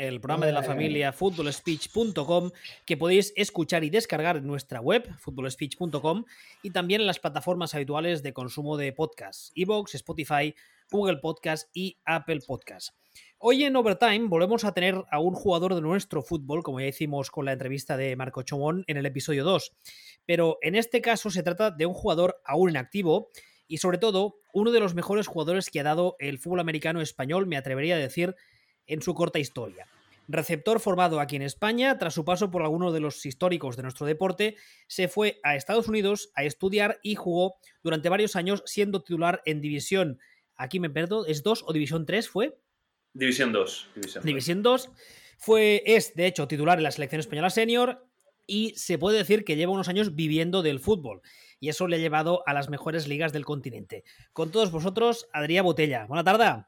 el programa de la familia footballspeech.com, que podéis escuchar y descargar en nuestra web, footballspeech.com, y también en las plataformas habituales de consumo de podcasts, Evox, Spotify, Google Podcast y Apple Podcast. Hoy en Overtime volvemos a tener a un jugador de nuestro fútbol, como ya hicimos con la entrevista de Marco Chomón en el episodio 2. Pero en este caso se trata de un jugador aún en activo y sobre todo uno de los mejores jugadores que ha dado el fútbol americano español, me atrevería a decir, en su corta historia. Receptor formado aquí en España, tras su paso por algunos de los históricos de nuestro deporte, se fue a Estados Unidos a estudiar y jugó durante varios años siendo titular en División, aquí me perdo, ¿es 2 o División 3 fue? División 2. División, 2. Fue, es, de hecho, titular en la selección española senior y se puede decir que lleva unos años viviendo del fútbol y eso le ha llevado a las mejores ligas del continente. Con todos vosotros, Adrián Botella. Buena tarde.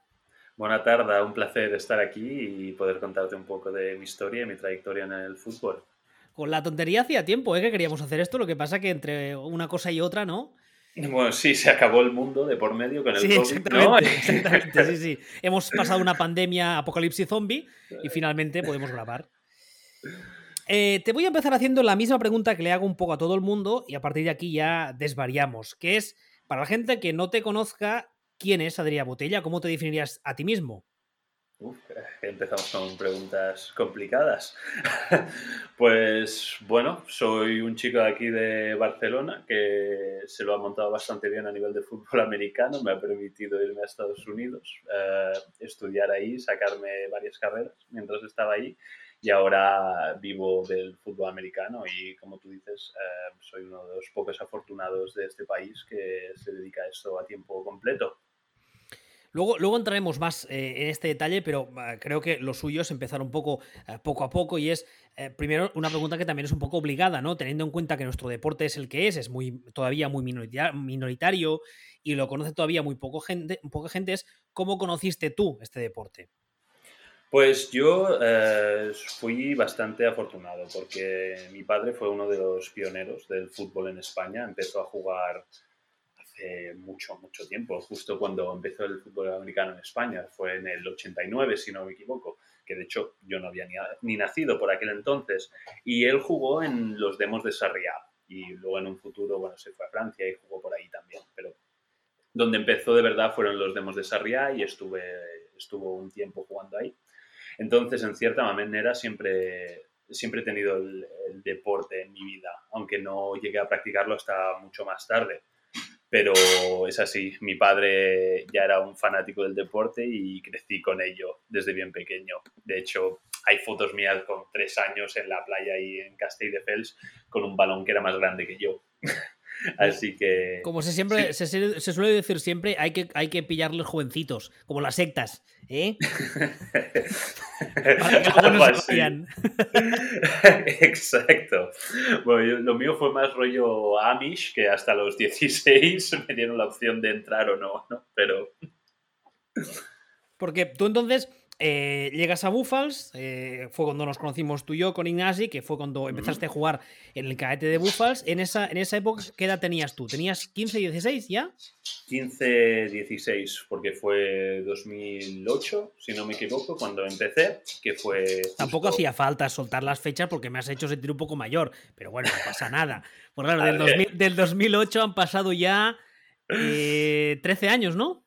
Buena tarde, un placer estar aquí y poder contarte un poco de mi historia y mi trayectoria en el fútbol. Con la tontería hacía tiempo ¿eh? que queríamos hacer esto, lo que pasa que entre una cosa y otra, ¿no? Bueno, sí, se acabó el mundo de por medio con el sí, COVID, exactamente, exactamente, sí, sí. Hemos pasado una pandemia apocalipsis zombie y finalmente podemos grabar. Eh, te voy a empezar haciendo la misma pregunta que le hago un poco a todo el mundo y a partir de aquí ya desvariamos, que es, para la gente que no te conozca, ¿quién es Adrián Botella? ¿Cómo te definirías a ti mismo? Uf, empezamos con preguntas complicadas. pues bueno, soy un chico de aquí de Barcelona que se lo ha montado bastante bien a nivel de fútbol americano. Me ha permitido irme a Estados Unidos, eh, estudiar ahí, sacarme varias carreras mientras estaba ahí y ahora vivo del fútbol americano y como tú dices, eh, soy uno de los pocos afortunados de este país que se dedica a esto a tiempo completo. Luego, luego entraremos más eh, en este detalle, pero eh, creo que lo suyo es empezar un poco poco a poco y es, primero, una pregunta que también es un poco obligada, ¿no? Teniendo en cuenta que nuestro deporte es el que es, es muy, todavía muy minoritario y lo conoce todavía muy poco gente, poca gente, es ¿cómo conociste tú este deporte? Pues yo eh, fui bastante afortunado porque mi padre fue uno de los pioneros del fútbol en España. Empezó a jugar hace mucho, mucho tiempo, justo cuando empezó el fútbol americano en España. Fue en el 89, si no me equivoco, que de hecho yo no había ni, nacido por aquel entonces. Y él jugó en los demos de Sarriá y luego en un futuro, bueno, se fue a Francia y jugó por ahí también. Pero donde empezó de verdad fueron los demos de Sarriá y estuve, estuvo un tiempo jugando ahí. Entonces, en cierta manera, siempre, siempre he tenido el, deporte en mi vida, aunque no llegué a practicarlo hasta mucho más tarde. Pero es así, mi padre ya era un fanático del deporte y crecí con ello desde bien pequeño. De hecho, hay fotos mías con tres años en la playa y en Castelldefels con un balón que era más grande que yo. Así que. Como se siempre, se, suele decir siempre, hay que, hay que pillar los jovencitos, como las sectas, ¿eh? Exacto. Bueno, lo mío fue más rollo Amish, que hasta los 16 me dieron la opción de entrar o no, ¿no? Pero. Porque tú entonces eh, llegas a Buffals, eh, fue cuando nos conocimos tú y yo con Ignasi, que fue cuando empezaste a jugar en el cadete de Buffals. En esa, en esa época, ¿qué edad tenías tú? ¿Tenías 15, 16 ya? 15, 16, porque fue 2008, si no me equivoco, cuando empecé, que fue... Tampoco hacía falta soltar las fechas porque me has hecho sentir un poco mayor, pero bueno, no pasa nada. Pues claro, del, del 2008 han pasado ya 13 eh, años, ¿no?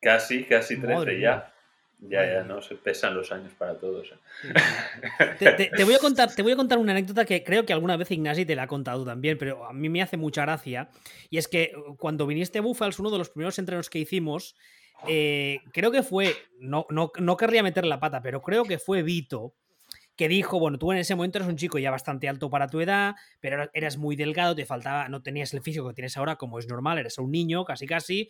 Casi, casi 13 ya. Ya, ya, no se pesan los años para todos. ¿eh? Te, voy a contar, te voy a contar una anécdota que creo que alguna vez Ignasi te la ha contado también, pero a mí me hace mucha gracia. Y es que uh, cuando viniste a Buffals, uno de los primeros entrenos que hicimos, eh, creo que fue, no, no, no querría meter la pata, pero creo que fue Vito, que dijo, bueno, tú en ese momento eres un chico ya bastante alto para tu edad, pero eras muy delgado, te faltaba, no tenías el físico que tienes ahora, como es normal, eres un niño, casi casi,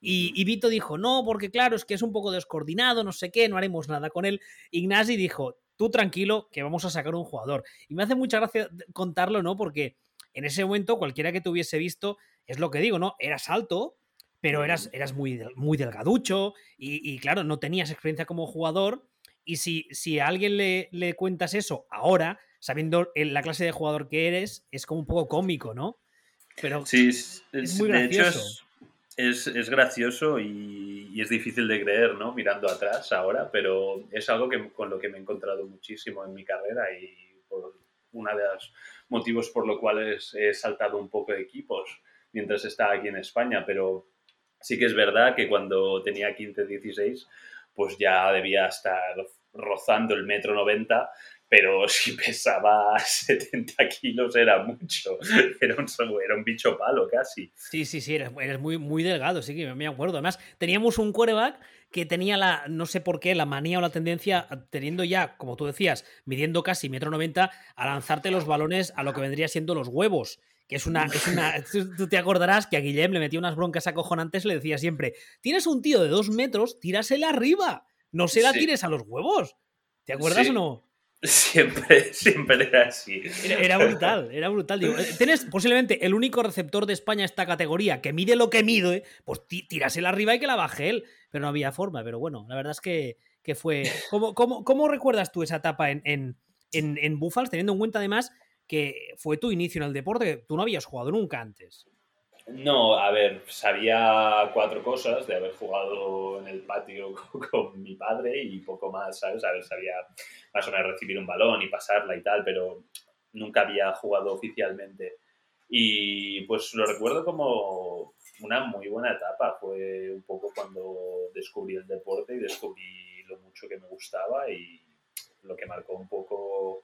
y, Vito dijo, no, porque claro, es que es un poco descoordinado, no sé qué, no haremos nada con él. Ignasi dijo, tú tranquilo, que vamos a sacar un jugador. Y me hace mucha gracia contarlo, ¿no? Porque en ese momento, cualquiera que te hubiese visto, es lo que digo, ¿no? Eras alto, pero eras, eras muy, muy delgaducho y, claro, no tenías experiencia como jugador. Y si, si a alguien le, le cuentas eso ahora, sabiendo la clase de jugador que eres, es como un poco cómico, ¿no? Pero sí, es, muy gracioso es, gracioso y, es difícil de creer, ¿no? Mirando atrás ahora, pero es algo que, con lo que me he encontrado muchísimo en mi carrera y por uno de los motivos por los cuales he saltado un poco de equipos mientras estaba aquí en España, pero sí que es verdad que cuando tenía 15, 16, pues ya debía estar rozando el metro 90 pero si pesaba 70 kilos era mucho. Era un, era un bicho palo casi. Sí, sí, sí, eres, muy, muy delgado, sí que me acuerdo. Además, teníamos un quarterback que tenía la, no sé por qué, la manía o la tendencia, teniendo ya, como tú decías, midiendo casi metro 90, a lanzarte los balones a lo que vendría siendo los huevos. Que es una, es una. Tú te acordarás que a Guillem le metía unas broncas acojonantes, le decía siempre: Tienes un tío de dos metros, tírasela arriba. No se la tires a los huevos. ¿Te acuerdas o no? Siempre, siempre era así. Era, brutal, era brutal. Digo, eh, tienes posiblemente el único receptor de España esta categoría que mide lo que mide, pues tírasela arriba y que la baje él. Pero no había forma. Pero bueno, la verdad es que, que fue. ¿Cómo, cómo, cómo recuerdas tú esa etapa en, en, en, en teniendo en cuenta además que fue tu inicio en el deporte, que tú no habías jugado nunca antes? No, a ver, sabía cuatro cosas de haber jugado en el patio con, mi padre y poco más, ¿sabes? A ver, sabía más o menos recibir un balón y pasarla y tal, pero nunca había jugado oficialmente. Y pues lo recuerdo como una muy buena etapa. Fue un poco cuando descubrí el deporte y descubrí lo mucho que me gustaba y lo que marcó un poco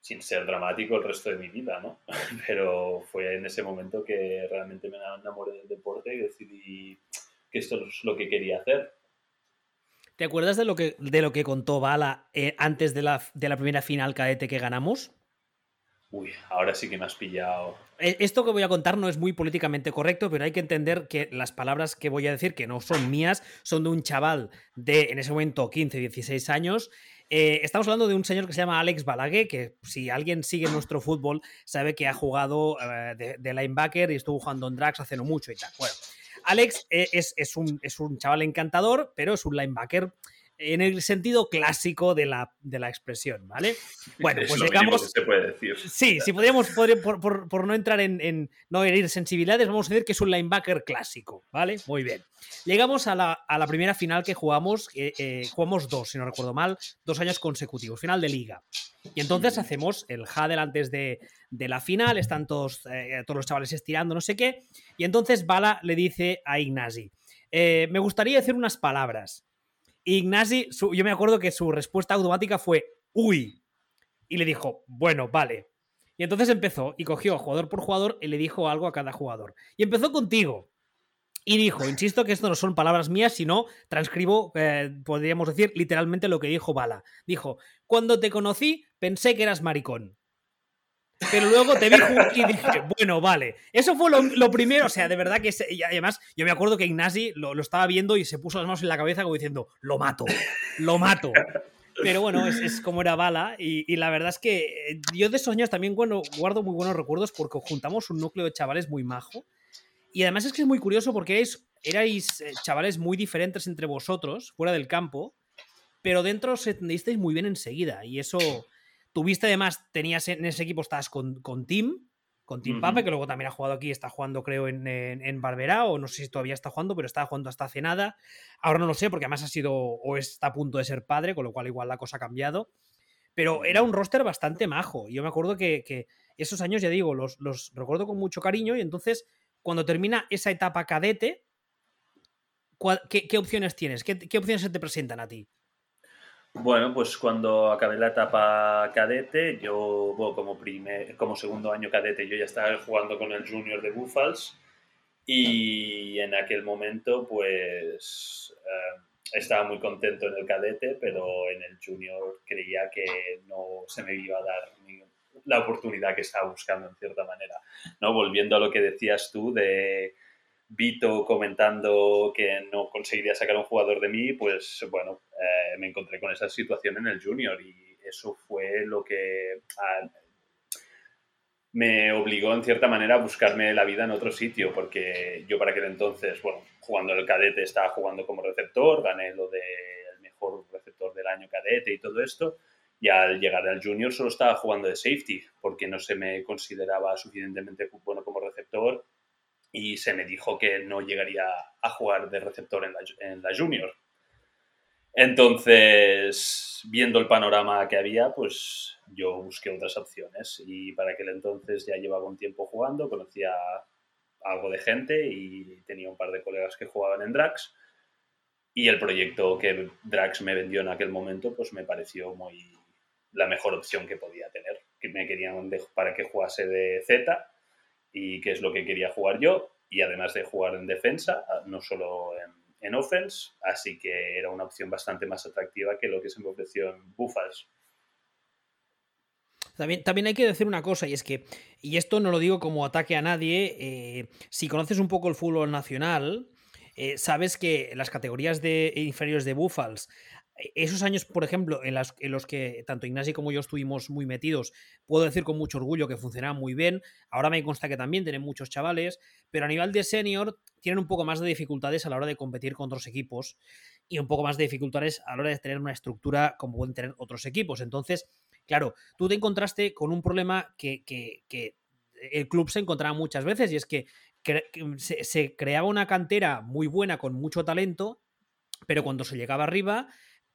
sin ser dramático el resto de mi vida, ¿no? Pero fue en ese momento que realmente me enamoré del deporte y decidí que esto es lo que quería hacer. ¿Te acuerdas de lo que, de lo que contó Bala eh, antes de la, de la primera final cadete que ganamos? Uy, ahora sí que me has pillado. Eh, esto que voy a contar no es muy políticamente correcto, pero hay que entender que las palabras que voy a decir, que no son mías, son de un chaval de, en ese momento, 15, 16 años, eh, estamos hablando de un señor que se llama Alex Balague, que si alguien sigue nuestro fútbol sabe que ha jugado eh, de, linebacker y estuvo jugando en Drax hace no mucho y tal. Bueno, Alex eh, es, es, un, es un chaval encantador, pero es un linebacker en el sentido clásico de la, de la expresión, ¿vale? Bueno, pues llegamos. se puede decir. Sí, si podríamos, por, por, por, no entrar en, en, no herir sensibilidades, vamos a decir que es un linebacker clásico, ¿vale? Muy bien. Llegamos a la, a la primera final que jugamos, eh, eh, jugamos dos, si no recuerdo mal, dos años consecutivos, final de liga. Y entonces hacemos el huddle antes de, de la final, están todos, eh, todos los chavales estirando, no sé qué, y entonces Bala le dice a Ignasi, me gustaría decir unas palabras. Ignasi, yo me acuerdo que su respuesta automática fue, uy. Y le dijo, bueno, vale. Y entonces empezó y cogió jugador por jugador y le dijo algo a cada jugador. Y empezó contigo. Y dijo, insisto que esto no son palabras mías, sino transcribo, eh, podríamos decir literalmente lo que dijo Bala. Dijo, cuando te conocí pensé que eras maricón. Pero luego te vi y dije, bueno, vale. Eso fue lo, primero, o sea, de verdad que... y además, yo me acuerdo que Ignasi lo, estaba viendo y se puso las manos en la cabeza como diciendo, lo mato, lo mato. Pero bueno, es, como era bala y, la verdad es que eh, yo de esos años también bueno, guardo muy buenos recuerdos porque juntamos un núcleo de chavales muy majo. Y además es que es muy curioso porque erais, erais eh, chavales muy diferentes entre vosotros, fuera del campo, pero dentro os entendisteis muy bien enseguida y eso Tuviste además, tenías en ese equipo, estabas con, con Tim, con Tim Pape, que luego también ha jugado aquí, está jugando creo en, en, Barberá, o no sé si todavía está jugando, pero estaba jugando hasta hace nada. Ahora no lo sé, porque además ha sido o está a punto de ser padre, con lo cual igual la cosa ha cambiado. Pero era un roster bastante majo. Yo me acuerdo que, esos años, ya digo, los, los, recuerdo con mucho cariño y entonces cuando termina esa etapa cadete, ¿qué, opciones tienes? ¿Qué, ¿Qué opciones se te presentan a ti? Bueno, pues cuando acabé la etapa cadete, yo, como, primer, como segundo año cadete, yo ya estaba jugando con el junior de Buffals y en aquel momento, pues eh, estaba muy contento en el cadete, pero en el junior creía que no se me iba a dar la oportunidad que estaba buscando en cierta manera. ¿no? Volviendo a lo que decías tú de Vito comentando que no conseguiría sacar un jugador de mí, pues bueno, eh, me encontré con esa situación en el junior y eso fue lo que ah, me obligó en cierta manera a buscarme la vida en otro sitio, porque yo para aquel entonces, bueno, jugando el cadete estaba jugando como receptor, gané lo del mejor receptor del año cadete y todo esto, y al llegar al junior solo estaba jugando de safety, porque no se me consideraba suficientemente bueno como receptor y se me dijo que no llegaría a jugar de receptor en la, en la junior. Entonces, viendo el panorama que había, pues yo busqué otras opciones y para aquel entonces ya llevaba un tiempo jugando, conocía algo de gente y tenía un par de colegas que jugaban en Drax y el proyecto que Drax me vendió en aquel momento pues me pareció muy la mejor opción que podía tener, que me querían para que jugase de Z y que es lo que quería jugar yo y además de jugar en defensa, no solo en en offense, así que era una opción bastante más atractiva que lo que se me ofreció en Buffals. También, también, hay que decir una cosa, y es que, y esto no lo digo como ataque a nadie, eh, si conoces un poco el fútbol nacional, eh, sabes que las categorías de inferiores de Buffals esos años, por ejemplo, en, los que tanto Ignacio como yo estuvimos muy metidos, puedo decir con mucho orgullo que funcionaba muy bien. Ahora me consta que también tienen muchos chavales, pero a nivel de senior tienen un poco más de dificultades a la hora de competir con otros equipos y un poco más de dificultades a la hora de tener una estructura como pueden tener otros equipos. Entonces, claro, tú te encontraste con un problema que, el club se encontraba muchas veces y es que se creaba una cantera muy buena con mucho talento, pero cuando se llegaba arriba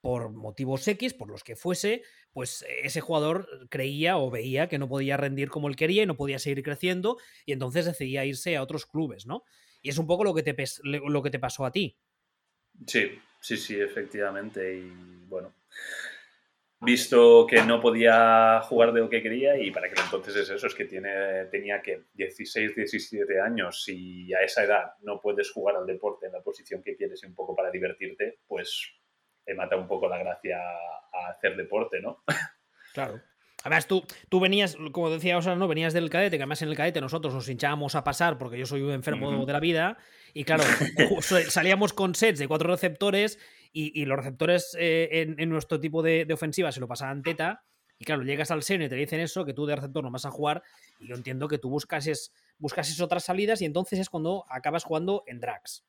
por motivos X, por los que fuese, pues ese jugador creía o veía que no podía rendir como él quería y no podía seguir creciendo y entonces decidía irse a otros clubes, ¿no? Y es un poco lo que te, lo que te pasó a ti. Sí, sí, sí, efectivamente. Y bueno, visto que no podía jugar de lo que quería y para que entonces es eso, es que tiene, tenía que 16, 17 años y a esa edad no puedes jugar al deporte en la posición que quieres y un poco para divertirte, pues te mata un poco la gracia a hacer deporte, ¿no? Claro. Además, tú, tú venías, como decía Osar, ¿no? Venías del cadete, que además en el cadete nosotros nos hinchábamos a pasar porque yo soy un enfermo de la vida. Y claro, salíamos con sets de cuatro receptores y, los receptores eh, en, nuestro tipo de, ofensiva se lo pasaban teta. Y claro, llegas al seno y te dicen eso, que tú de receptor no vas a jugar. Y yo entiendo que tú buscases, buscases otras salidas y entonces es cuando acabas jugando en drags.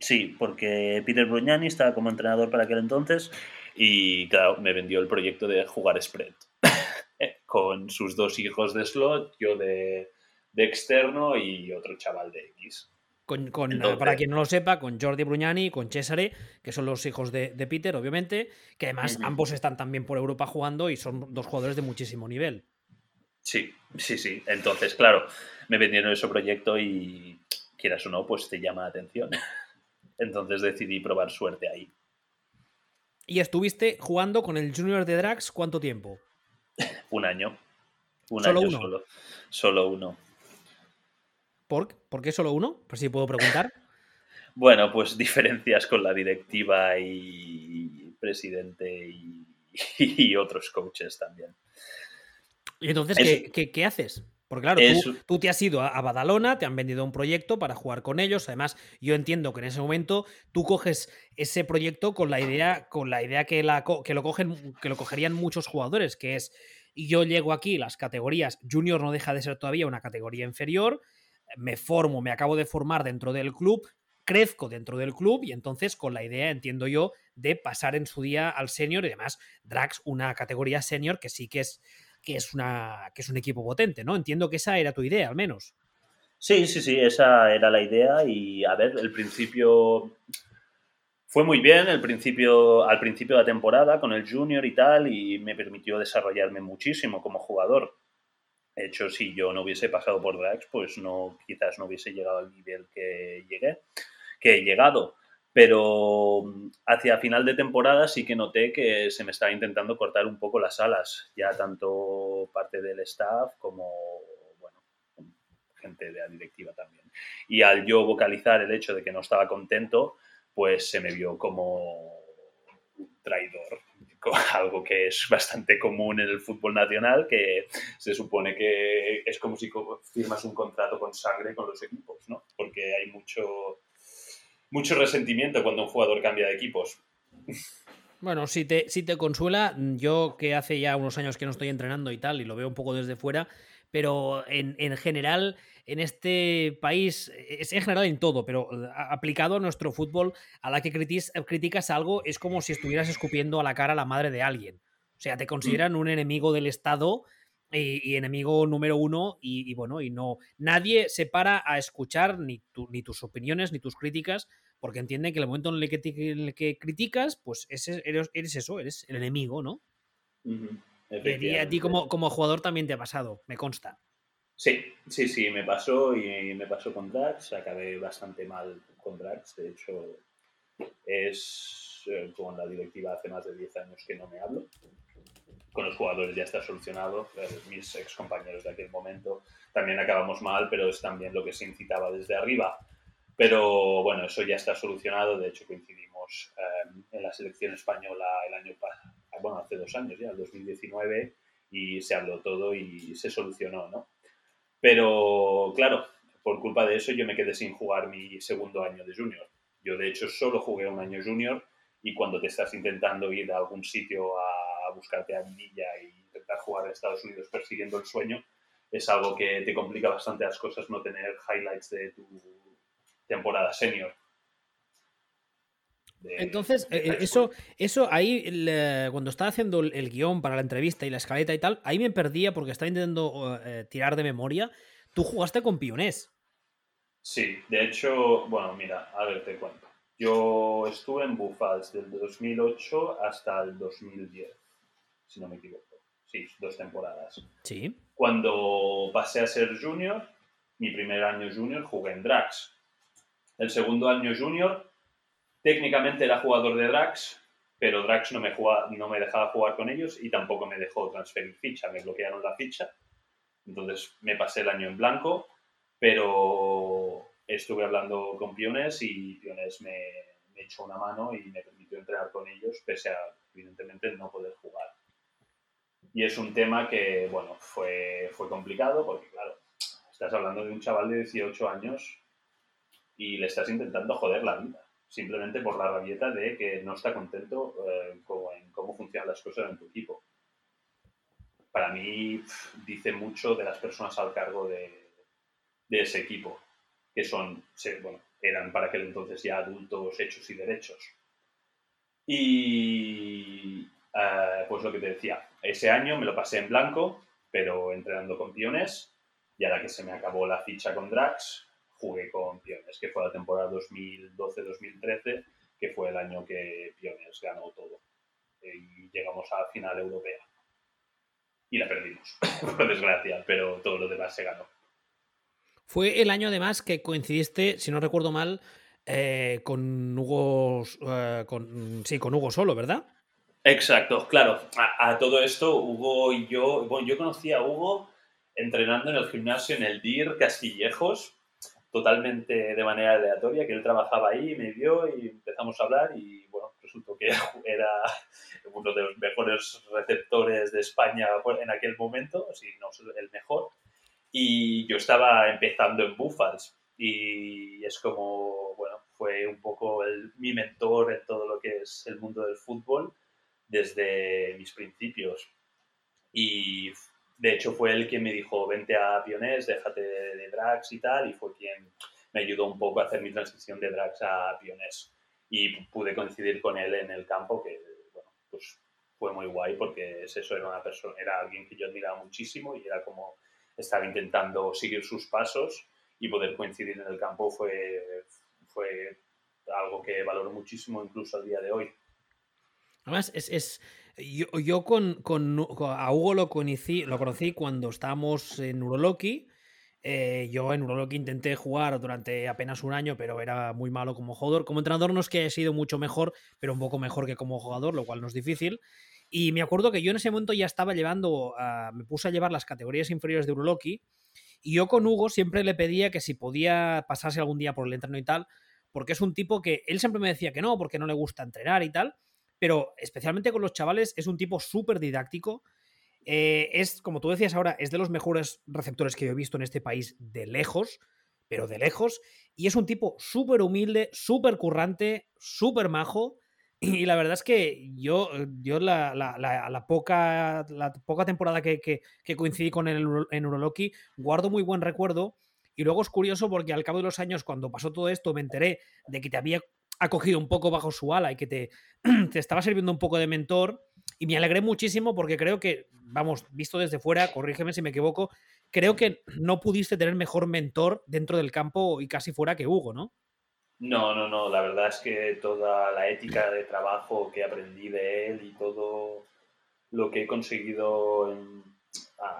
Sí, porque Peter Brugnani estaba como entrenador para aquel entonces y claro, me vendió el proyecto de jugar spread con sus dos hijos de slot, yo de, externo y otro chaval de X. Con, para quien no lo sepa, con Jordi Brugnani y con Cesare, que son los hijos de, Peter, obviamente, que además ambos están también por Europa jugando y son dos jugadores de muchísimo nivel. Sí, sí, sí. Entonces, claro, me vendieron ese proyecto y quieras o no, pues te llama la atención. Entonces decidí probar suerte ahí. ¿Y estuviste jugando con el Junior de Drax cuánto tiempo? Un año. Un ¿Solo uno? Solo, solo uno. ¿Por, ¿Por qué solo uno? Por si puedo preguntar. bueno, pues diferencias con la directiva y presidente y, otros coaches también. ¿Y entonces ¿qué, qué haces? Porque claro, tú, te has ido a, Badalona, te han vendido un proyecto para jugar con ellos. Además, yo entiendo que en ese momento tú coges ese proyecto con la idea, con la idea que, la, que, lo, cogen, que lo cogerían muchos jugadores, que es, yo llego aquí, las categorías, junior no deja de ser todavía una categoría inferior, me formo, me acabo de formar dentro del club, crezco dentro del club y entonces con la idea, entiendo yo, de pasar en su día al senior y además Drax una categoría senior que sí que es que es, una, que es un equipo potente, ¿no? Entiendo que esa era tu idea, al menos. Sí, sí, sí, esa era la idea y a ver, el principio fue muy bien, el principio, al principio de la temporada con el junior y tal y me permitió desarrollarme muchísimo como jugador. De hecho, si yo no hubiese pasado por Drax, pues no, quizás no hubiese llegado al nivel que llegué, que he llegado pero hacia final de temporada sí que noté que se me estaba intentando cortar un poco las alas, ya tanto parte del staff como, bueno, gente de la directiva también. Y al yo vocalizar el hecho de que no estaba contento, pues se me vio como un traidor, algo que es bastante común en el fútbol nacional, que se supone que es como si firmas un contrato con sangre con los equipos, ¿no? Porque hay mucho mucho resentimiento cuando un jugador cambia de equipos. Bueno, si te, si te consuela, yo que hace ya unos años que no estoy entrenando y tal, y lo veo un poco desde fuera, pero en, general, en este país, es en general en todo, pero aplicado a nuestro fútbol, a la que criticas algo, es como si estuvieras escupiendo a la cara a la madre de alguien. O sea, te consideran un enemigo del Estado y, enemigo número uno y, bueno, y no, nadie se para a escuchar ni, ni tus opiniones ni tus críticas porque entiende que el momento en el que, criticas, pues eres, eso, eres el enemigo, ¿no? Y a ti como, como jugador también te ha pasado, me consta. Sí, sí, sí, me pasó y me pasó con Drax, acabé bastante mal con Drax, de hecho es eh, con la directiva hace más de 10 años que no me hablo con los jugadores ya está solucionado. Eh, mis ex compañeros de aquel momento también acabamos mal, pero es también lo que se incitaba desde arriba. Pero bueno, eso ya está solucionado. De hecho, coincidimos eh, en la selección española el año pasado, bueno, hace dos años ya, el 2019, y se habló todo y se solucionó, ¿no? Pero claro, por culpa de eso yo me quedé sin jugar mi segundo año de junior. Yo de hecho solo jugué un año junior y cuando te estás intentando ir a algún sitio a buscarte a Villa e intentar jugar en Estados Unidos persiguiendo el sueño, es algo que te complica bastante las cosas no tener highlights de tu temporada senior. Entonces, eh, eso, eso ahí, cuando estaba haciendo el, guion para la entrevista y la escaleta y tal, ahí me perdía porque estaba intentando eh, tirar de memoria. Tú jugaste con Pionés. Sí, de hecho, bueno, mira, a ver, te cuento. Yo estuve en Buffals del 2008 hasta el 2010 si no me equivoco. Sí, dos temporadas. Sí. Cuando pasé a ser junior, mi primer año junior jugué en Drax. El segundo año junior, técnicamente era jugador de Drax, pero Drax no me, no me dejaba jugar con ellos y tampoco me dejó transferir ficha, me bloquearon la ficha. Entonces me pasé el año en blanco, pero estuve hablando con Piones y Piones me, me echó una mano y me permitió entrenar con ellos, pese a, evidentemente, no poder jugar. Y es un tema que, bueno, fue, fue complicado porque, claro, estás hablando de un chaval de 18 años y le estás intentando joder la vida, simplemente por la rabieta de que no está contento eh, en cómo funcionan las cosas en tu equipo. Para mí dice mucho de las personas al cargo de, de ese equipo, que son, bueno, eran para aquel entonces ya adultos hechos y derechos. Y, eh, pues lo que te decía, ese año me lo pasé en blanco, pero entrenando con Piones, y ahora que se me acabó la ficha con Drax, jugué con Piones, que fue la temporada 2012-2013, que fue el año que Piones ganó todo. Y llegamos a la final europea. Y la perdimos, por desgracia, pero todo lo demás se ganó. Fue el año además que coincidiste, si no recuerdo mal, eh, con Hugo, eh, con, sí, con Hugo Solo, ¿verdad? Exacto, claro. A, todo esto, Hugo y yo, bueno, yo conocí a Hugo entrenando en el gimnasio en el DIR Castillejos, totalmente de manera aleatoria, que él trabajaba ahí, me vio y empezamos a hablar y bueno, resultó que era uno de los mejores receptores de España en aquel momento, si no el mejor, y yo estaba empezando en Buffals y es como, bueno, fue un poco el, mi mentor en todo lo que es el mundo del fútbol desde mis principios. Y de hecho fue él quien me dijo, vente a Pionés, déjate de, Drax y tal, y fue quien me ayudó un poco a hacer mi transición de Drax a Pionés. Y pude coincidir con él en el campo, que bueno, pues fue muy guay porque es eso, era una persona, era alguien que yo admiraba muchísimo y era como estar intentando seguir sus pasos y poder coincidir en el campo fue, fue algo que valoro muchísimo incluso al día de hoy. Además, es, yo, con, a Hugo lo conocí, lo conocí cuando estábamos en Uroloki. Eh, yo en Uroloki intenté jugar durante apenas un año, pero era muy malo como jugador. Como entrenador no es que haya sido mucho mejor, pero un poco mejor que como jugador, lo cual no es difícil. Y me acuerdo que yo en ese momento ya estaba llevando, me puse a llevar las categorías inferiores de Uroloki. Y yo con Hugo siempre le pedía que si podía pasarse algún día por el entreno y tal, porque es un tipo que él siempre me decía que no, porque no le gusta entrenar y tal pero especialmente con los chavales es un tipo súper didáctico. Eh, es, como tú decías ahora, es de los mejores receptores que yo he visto en este país de lejos, pero de lejos. Y es un tipo súper humilde, súper currante, súper majo. Y la verdad es que yo, yo la, la, poca, la poca temporada que, que, coincidí con él en Uroloki, guardo muy buen recuerdo. Y luego es curioso porque al cabo de los años, cuando pasó todo esto, me enteré de que te había ha cogido un poco bajo su ala y que te, te estaba sirviendo un poco de mentor. y me alegré muchísimo porque creo que, vamos, visto desde fuera, corrígeme si me equivoco, creo que no pudiste tener mejor mentor dentro del campo y casi fuera que Hugo, ¿no? No, no, no. La verdad es que toda la ética de trabajo que aprendí de él y todo lo que he conseguido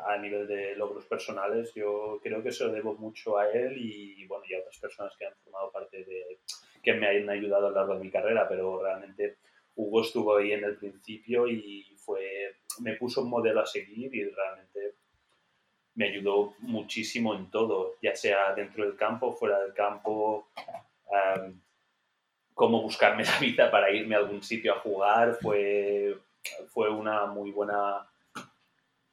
a, nivel de logros personales, yo creo que se lo debo mucho a él y, bueno, y a otras personas que han formado parte de, que me han ayudado a lo largo de mi carrera, pero realmente Hugo estuvo ahí en el principio y fue, me puso un modelo a seguir y realmente me ayudó muchísimo en todo, ya sea dentro del campo, fuera del campo, cómo buscarme la vida para irme a algún sitio a jugar, fue, fue una muy buena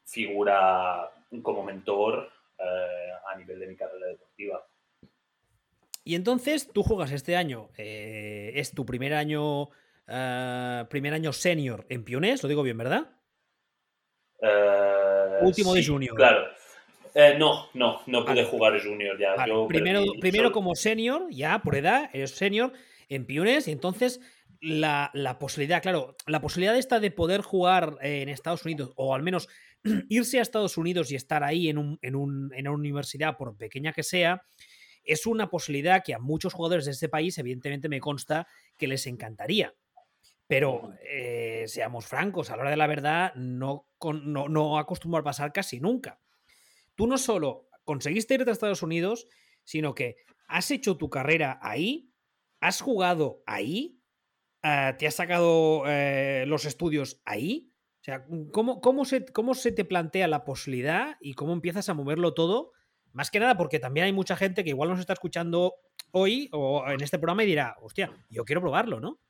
figura como mentor eh, a nivel de mi carrera deportiva. Y entonces tú juegas este año, eh, es tu primer año, eh, primer año senior en Pionés, lo digo bien, ¿verdad? Último de junior. Claro. No, no, no pude jugar junior ya. primero, primero como senior, ya por edad, eres senior en Pionés, y entonces la, posibilidad, claro, la posibilidad esta de poder jugar en Estados Unidos, o al menos irse a Estados Unidos y estar ahí en, un, en, un, en una universidad, por pequeña que sea, es una posibilidad que a muchos jugadores de este país, evidentemente, me consta que les encantaría. Pero eh, seamos francos, a la hora de la verdad, no, no, no acostumbra a pasar casi nunca. Tú no solo conseguiste irte a Estados Unidos, sino que has hecho tu carrera ahí, has jugado ahí, ah, te has sacado eh, los estudios ahí. O sea, ¿cómo, cómo, se, ¿cómo se te plantea la posibilidad y cómo empiezas a moverlo todo más que nada porque también hay mucha gente que igual nos está escuchando hoy o en este programa y dirá, hostia, yo quiero probarlo, ¿no?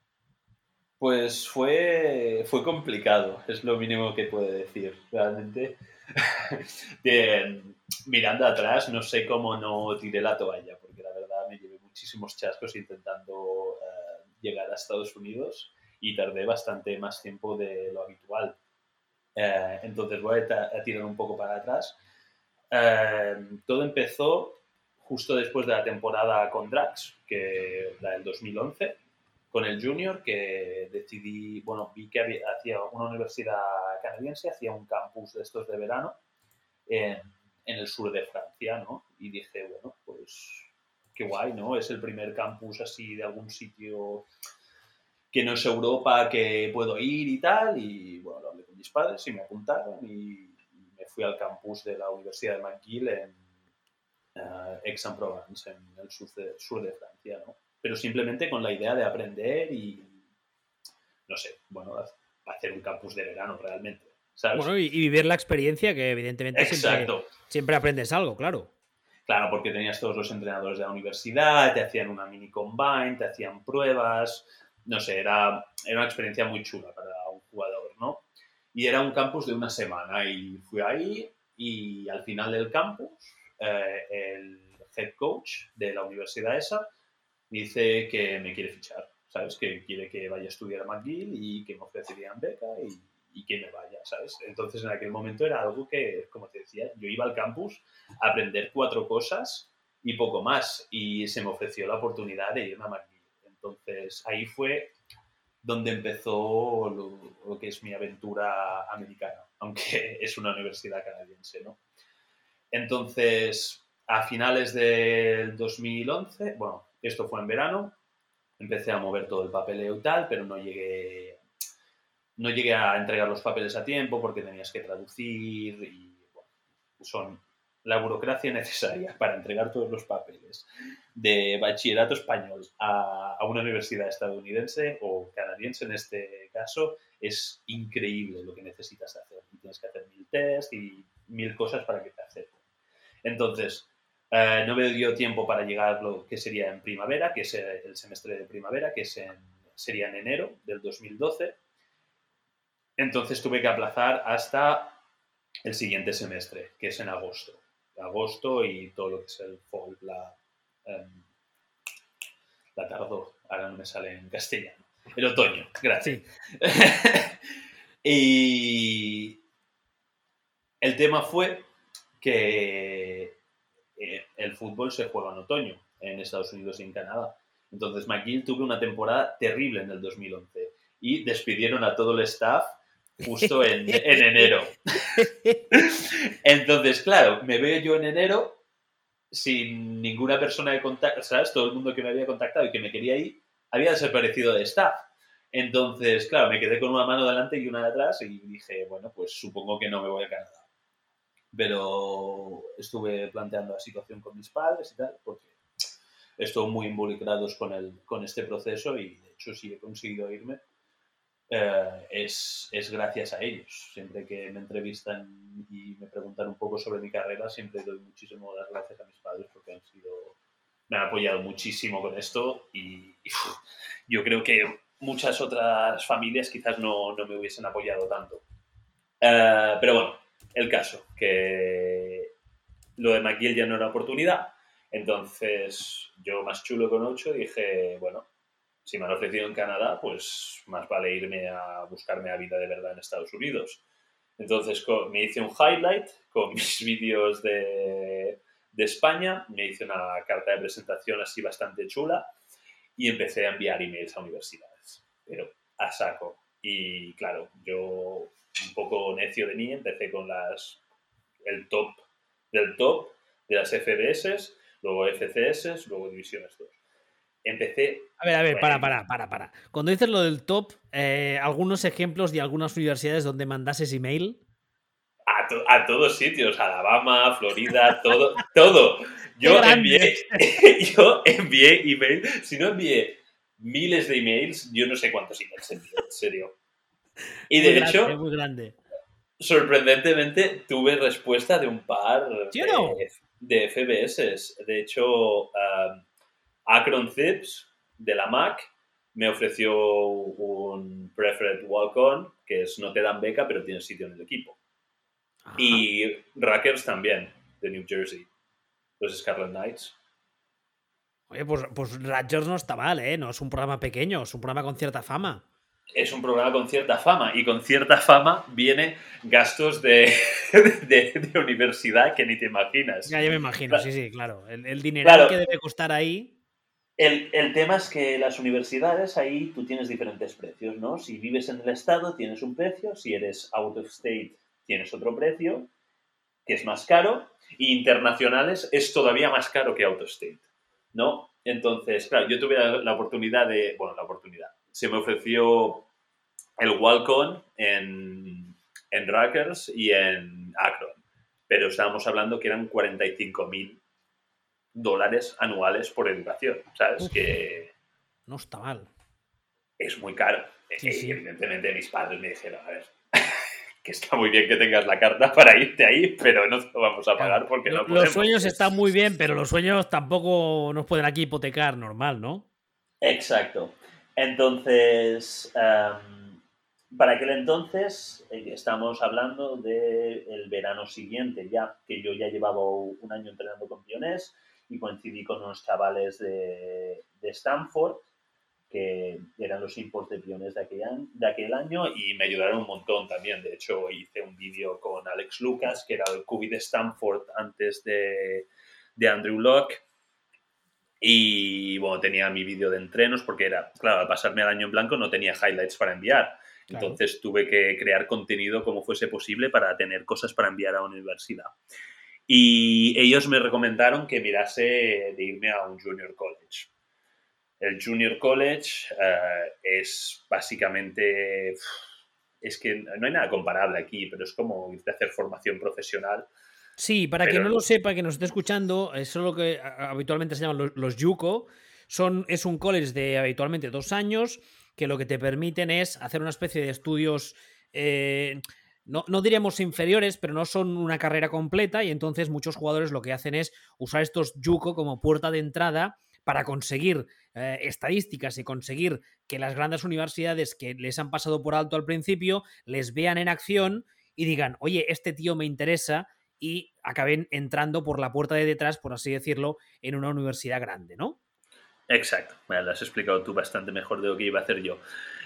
Pues fue, fue complicado, es lo mínimo que puedo decir. Realmente, mirando atrás, no sé cómo no tiré la toalla, porque la verdad me llevé muchísimos chascos intentando eh, llegar a Estados Unidos y tardé bastante más tiempo de lo habitual. Eh, entonces voy a tirar un poco para atrás Em, todo empezó justo después de la temporada con Drax, que la del 2011, con el Junior, que decidí, bueno, vi que había, hacía una universidad canadiense, hacía un campus de estos de verano en, el sur de Francia, ¿no? Y dije, bueno, pues qué guay, ¿no? Es el primer campus así de algún sitio que no es Europa que puedo ir y tal. Y bueno, lo hablé con mis padres y me apuntaron y fui al campus de la Universidad de McGill en uh, Aix-en-Provence, en el sur de, sur de Francia, ¿no? Pero simplemente con la idea de aprender y, no sé, bueno, hacer un campus de verano realmente. ¿sabes? Bueno, y, vivir la experiencia que evidentemente siempre, siempre, aprendes algo, claro. Claro, porque tenías todos los entrenadores de la universidad, te hacían una mini combine, te hacían pruebas, no sé, era, era una experiencia muy chula para un jugador, ¿no? y era un campus de una semana y fui ahí y al final del campus eh, el head coach de la universidad esa dice que me quiere fichar, ¿sabes? Que quiere que vaya a estudiar a McGill y que me ofrecerían beca y, que me vaya, ¿sabes? Entonces en aquel momento era algo que, como te decía, yo iba al campus a aprender cuatro cosas y poco más y se me ofreció la oportunidad de irme a McGill. Entonces ahí fue donde empezó lo, que es mi aventura americana, aunque es una universidad canadiense, ¿no? Entonces, a finales del 2011, bueno, esto fue en verano, empecé a mover todo el papeleo y tal, pero no llegué, no llegué a entregar los papeles a tiempo porque tenías que traducir y bueno, son la burocracia necesaria para entregar todos los papeles de bachillerato español a, una universidad estadounidense o canadiense en este caso es increíble lo que necesitas hacer. tienes que hacer mil test y mil cosas para que te acepten. Entonces, eh, no me dio tiempo para llegar lo que sería en primavera, que es el semestre de primavera, que es sería en enero del 2012. Entonces tuve que aplazar hasta el siguiente semestre, que es en agosto agosto y todo lo que es el fall, la, um, la tardó, ahora no me sale en castellano, el otoño, gracias. y el tema fue que eh, el fútbol se juega en otoño en Estados Unidos y en Canadá. Entonces McGill tuvo una temporada terrible en el 2011 y despidieron a todo el staff justo en, en enero. Entonces, claro, me veo yo en enero sin ninguna persona de contacto, ¿sabes? Todo el mundo que me había contactado y que me quería ir había desaparecido de staff. Entonces, claro, me quedé con una mano delante y una de atrás y dije, bueno, pues supongo que no me voy a Canadá. Pero estuve planteando la situación con mis padres y tal, porque estoy muy involucrados con, el, con este proceso y de hecho si he conseguido irme eh, es, es, gracias a ellos. Siempre que me entrevistan y me preguntan un poco sobre mi carrera, siempre doy muchísimo las gracias a mis padres porque han sido, me han apoyado muchísimo con esto y, yo creo que muchas otras familias quizás no, no me hubiesen apoyado tanto. Eh, pero bueno, el caso, que lo de McGill ya no era oportunidad, entonces yo más chulo con 8 dije, bueno, si me han ofrecido en Canadá, pues más vale irme a buscarme a vida de verdad en Estados Unidos. Entonces me hice un highlight con mis vídeos de, de España, me hice una carta de presentación así bastante chula y empecé a enviar emails a universidades, pero a saco. Y claro, yo un poco necio de mí, empecé con las el top del top de las FBS, luego FCS, luego divisiones 2 empecé. A ver, a ver, para, para, para, para. Cuando dices lo del top, eh, algunos ejemplos de algunas universidades donde mandases email. A, a todos sitios, Alabama, Florida, todo, todo. Yo envié, yo envié email, si no envié miles de emails, yo no sé cuántos emails envié, en serio. Y de hecho, muy grande. sorprendentemente tuve respuesta de un par de, de, FBS. De hecho, um, Akron Zips de la Mac me ofreció un Preferred Walk-On, que es no te dan beca, pero tienes sitio en el equipo. Y Rackers también, de New Jersey, los Scarlet Knights. Oye, pues, pues Rangers no está mal, ¿eh? No es un programa pequeño, es un programa con cierta fama. Es un programa con cierta fama y con cierta fama viene gastos de, de, universidad que ni te imaginas. Ya, yo me imagino, sí, sí, claro. El, el dinero que debe costar ahí. El, el, tema es que las universidades ahí tú tienes diferentes precios, ¿no? Si vives en el estado tienes un precio, si eres out of state tienes otro precio, que es más caro, y internacionales es todavía más caro que out of state, ¿no? Entonces, claro, yo tuve la, oportunidad de, bueno, la oportunidad, se me ofreció el Walcon en, en Rutgers y en Akron, pero estábamos hablando que eran 45.000 dólares anuales por educación, ¿sabes? que no está mal. Es muy caro. Y evidentemente mis padres me dijeron, a ver, que está muy bien que tengas la carta para irte ahí, pero no te lo vamos a pagar porque no podemos. Los sueños están muy bien, pero los sueños tampoco nos pueden aquí hipotecar normal, ¿no? Exacto. Entonces, em, para aquel entonces, eh, estamos hablando del verano siguiente ya, que yo ya llevaba un año entrenando con pionés y coincidí con unos chavales de, de Stanford que eran los impos de piones de aquel, de aquel año y me ayudaron un montón también. De hecho, hice un vídeo con Alex Lucas, que era el QB de Stanford antes de, de Andrew Locke. Y bueno, tenía mi vídeo de entrenos porque era, claro, al pasarme el año en blanco no tenía highlights para enviar. Entonces tuve que crear contenido como fuese posible para tener cosas para enviar a la universidad. Y ellos me recomendaron que mirase de irme a un junior college. El junior college eh, es básicamente, es que no hay nada comparable aquí, pero es como irte a hacer formación profesional. Sí, para quien no lo sepa, que nos esté escuchando, eso es lo que habitualmente se llaman los, los JUCO. Son, es un college de habitualmente dos años que lo que te permiten es hacer una especie de estudios eh, no, no, diríamos inferiores, pero no son una carrera completa y entonces muchos jugadores lo que hacen es usar estos Yuko como puerta de entrada para conseguir eh, estadísticas y conseguir que las grandes universidades que les han pasado por alto al principio les vean en acción y digan, oye, este tío me interesa y acaben entrando por la puerta de detrás, por así decirlo, en una universidad grande, ¿no? Exacto, me lo has explicado tú bastante mejor de lo que iba a hacer yo.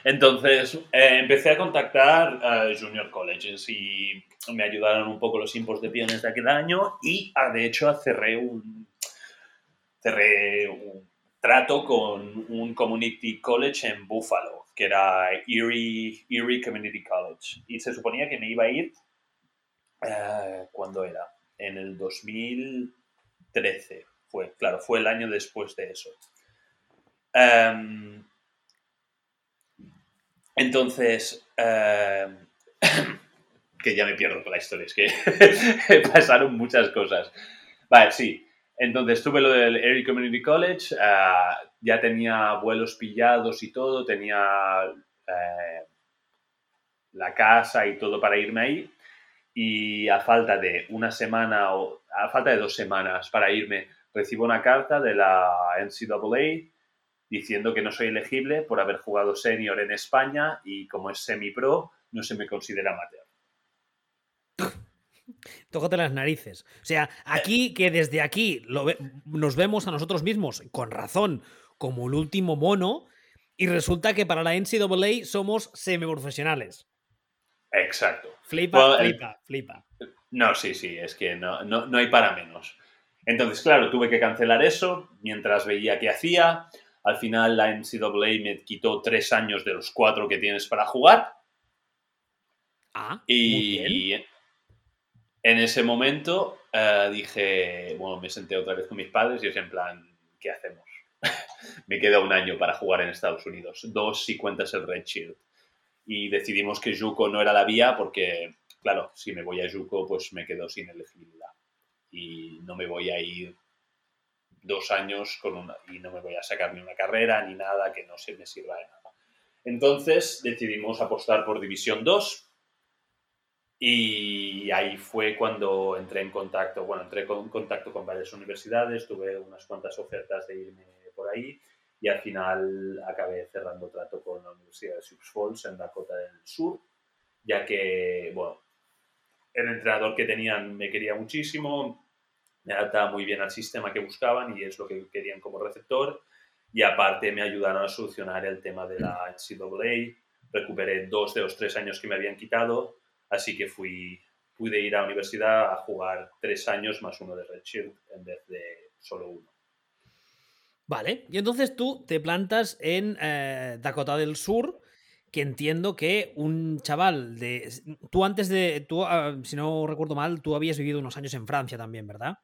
Entonces, eh, empecé a contactar a Junior Colleges y me ayudaron un poco los impos de piones de aquel año y, ah, de hecho, cerré un, cerré un trato con un community college en Buffalo, que era Erie, Erie Community College. Y se suponía que me iba a ir, eh, ¿cuándo era? En el 2013 fue, claro, fue el año después de eso. Em, entonces, em, que ya me pierdo con la historia, es que pasaron muchas cosas. Vale, sí. Entonces tuve lo del Erie Community College, eh, ya tenía vuelos pillados y todo, tenía eh, la casa y todo para irme ahí. Y a falta de una semana o a falta de dos semanas para irme, recibo una carta de la NCAA diciendo que no soy elegible por haber jugado senior en España y como es semi-pro, no se me considera amateur. Tócate las narices. O sea, aquí que desde aquí nos vemos a nosotros mismos, con razón, como el último mono, y resulta que para la NCAA somos semiprofesionales. Exacto. Flipa, flipa, flipa. No, sí, sí, es que no, no, no hay para menos. Entonces, claro, tuve que cancelar eso mientras veía qué hacía. Al final la NCAA me quitó tres años de los cuatro que tienes para jugar. Ah, y en ese momento eh, dije, bueno, me senté otra vez con mis padres y es en plan, ¿qué hacemos? me queda un año para jugar en Estados Unidos, dos si cuentas el Red Shield. Y decidimos que Juco no era la vía porque, claro, si me voy a Juco, pues me quedo sin elegibilidad. Y no me voy a ir dos años con una, y no me voy a sacar ni una carrera ni nada que no se me sirva de nada. Entonces decidimos apostar por División 2 y ahí fue cuando entré en contacto, bueno, entré en contacto con varias universidades, tuve unas cuantas ofertas de irme por ahí y al final acabé cerrando trato con la Universidad de Sioux Falls en Dakota del Sur, ya que, bueno, el entrenador que tenían me quería muchísimo, me adaptaba muy bien al sistema que buscaban y es lo que querían como receptor. Y aparte me ayudaron a solucionar el tema de la NCAA. Recuperé dos de los tres años que me habían quitado, así que fui, pude ir a la universidad a jugar tres años más uno de Redshirt en vez de solo uno. Vale, y entonces tú te plantas en eh, Dakota del Sur, que entiendo que un chaval de... Tú antes de... Tú, ah, si no recuerdo mal, tú habías vivido unos años en Francia también, ¿verdad?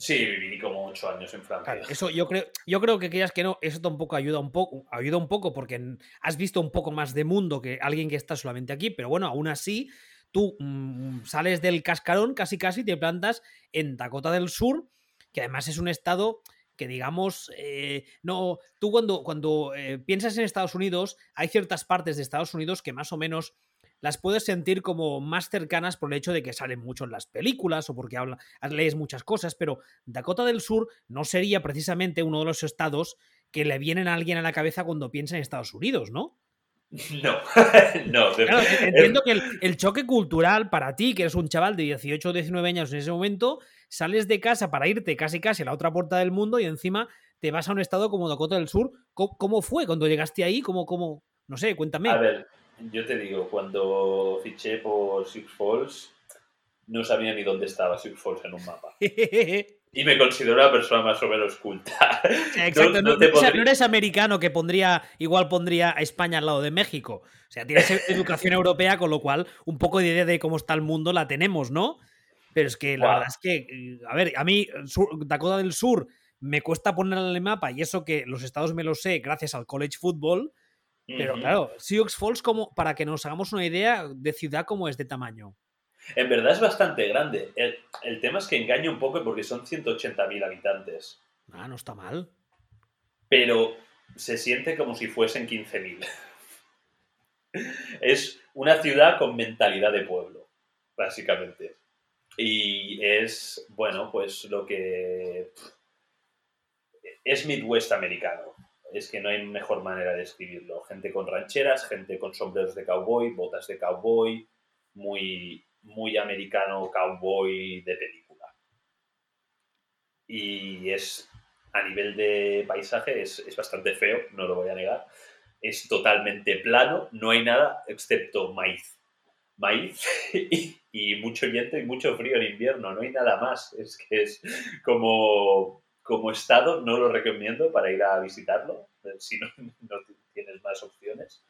Sí, viví como ocho años en Francia. eso yo creo, yo creo que creas que no, eso tampoco ayuda un poco, ayuda un poco porque has visto un poco más de mundo que alguien que está solamente aquí, pero bueno, aún así, tú mm, sales del cascarón casi casi te plantas en Dakota del Sur, que además es un estado que digamos, eh, no, tú cuando, cuando eh, piensas en Estados Unidos, hay ciertas partes de Estados Unidos que más o menos las puedes sentir como más cercanas por el hecho de que salen mucho en las películas o porque habla, lees muchas cosas, pero Dakota del Sur no sería precisamente uno de los estados que le vienen a alguien a la cabeza cuando piensa en Estados Unidos, ¿no? No, no. entiendo que el, choque cultural para ti, que eres un chaval de 18 o 19 años en ese momento, sales de casa para irte casi casi a la otra puerta del mundo y encima te vas a un estado como Dakota del Sur. ¿Cómo, fue cuando llegaste ahí? ¿Cómo, cómo? No sé, cuéntame. A ver, yo te digo, cuando fiché por Six Falls, no sabía ni dónde estaba Six Falls en un mapa. Y me considero una persona más o menos culta. Exacto, no, eres americano que pondría, igual pondría a España al lado de México. O sea, tienes e-, educación europea, con lo cual un poco de idea de cómo está el mundo la tenemos, ¿no? Pero es que la verdad es que, a ver, a mí Dakota del Sur me cuesta ponerla en el mapa y eso que los estados me lo sé gracias al college football. Pero claro, Sioux Falls, como, para que nos hagamos una idea de ciudad como es de tamaño. En verdad es bastante grande. El, tema es que engaña un poco porque son 180.000 habitantes. Ah, no está mal. Pero se siente como si fuesen 15.000. es una ciudad con mentalidad de pueblo, básicamente. Y es, bueno, pues lo que... Es Midwest americano. Es que no hay mejor manera de describirlo. Gente con rancheras, gente con sombreros de cowboy, botas de cowboy, muy, muy americano cowboy de película. Y es, a nivel de paisaje, es, bastante feo, no lo voy a negar. Es totalmente plano, no hay nada excepto maíz. Maíz y, mucho viento y mucho frío en invierno, no hay nada más. Es que es como, como estado, no lo recomiendo para ir a visitarlo, si no, no tienes más opciones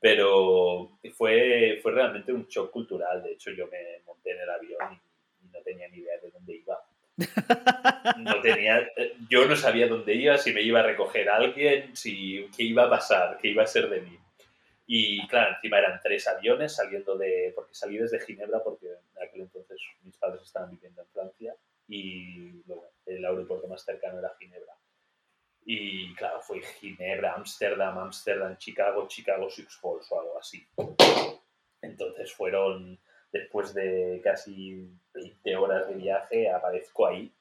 Pero fue, fue realmente un shock cultural. De hecho, yo me monté en el avión y no tenía ni idea de dónde iba. No tenía, yo no sabía dónde iba, si me iba a recoger alguien, si qué iba a pasar, qué iba a ser de mí. Y claro, encima eran tres aviones saliendo de, porque salí desde Ginebra porque en aquel entonces mis padres estaban viviendo en Francia y el aeropuerto más cercano era Ginebra. Y claro, fue Ginebra, Ámsterdam, Ámsterdam, Chicago, Chicago, Six Falls o algo así. Entonces fueron, después de casi 20 horas de viaje, aparezco ahí,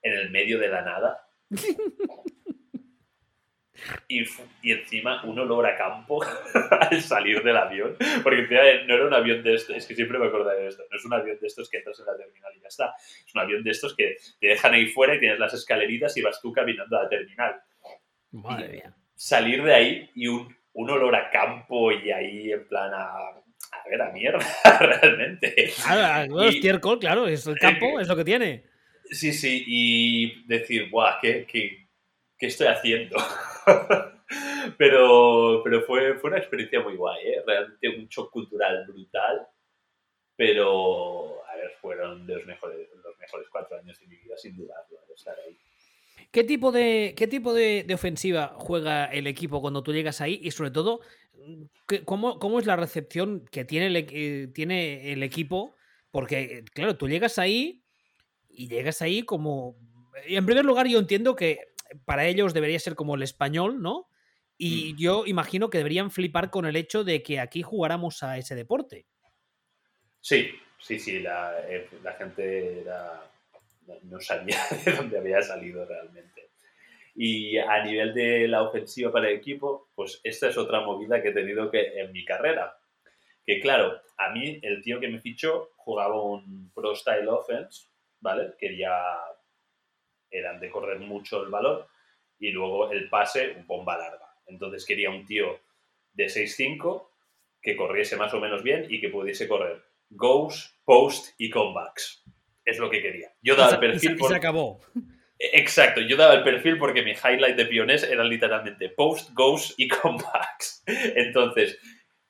en el medio de la nada. Y, y, encima un olor a campo al salir del avión, porque encima no era un avión de estos, es que siempre me acordaré de esto, no es un avión de estos que entras en la terminal y ya está, es un avión de estos que te dejan ahí fuera y tienes las escaleritas y vas tú caminando a la terminal. Madre mía. Salir de ahí y un, un olor a campo y ahí en plan a, a ver, a mierda, realmente. Claro, y, estiércol, claro, es el campo, eh, es lo que tiene. Sí, sí, y decir, guau, qué, qué, qué estoy haciendo. pero pero fue, fue una experiencia muy guay, ¿eh? realmente un shock cultural brutal, pero a ver, fueron los mejores, los mejores cuatro años de mi vida, sin dudarlo, estar ahí. ¿Qué tipo, de, ¿Qué tipo de, ofensiva juega el equipo cuando tú llegas ahí? Y sobre todo, ¿cómo, cómo es la recepción que tiene el, eh, tiene el equipo? Porque, claro, tú llegas ahí y llegas ahí como... En primer lugar, yo entiendo que para ellos debería ser como el español, ¿no? Y mm. yo imagino que deberían flipar con el hecho de que aquí jugáramos a ese deporte. Sí, sí, sí, la, eh, la gente era, no sabía de dónde había salido realmente. Y a nivel de la ofensiva para el equipo, pues esta es otra movida que he tenido que en mi carrera. Que claro, a mí el tío que me fichó jugaba un Pro Style Offense, ¿vale? Quería eran de correr mucho el balón y luego el pase, bomba larga. Entonces quería un tío de 6'5 que corriese más o menos bien y que pudiese correr goes, post y comebacks. Es lo que quería. Yo daba el perfil. Y se, acabó. Exacto, yo daba el perfil porque mi highlight de pionés era literalmente post, goes y comebacks. Entonces,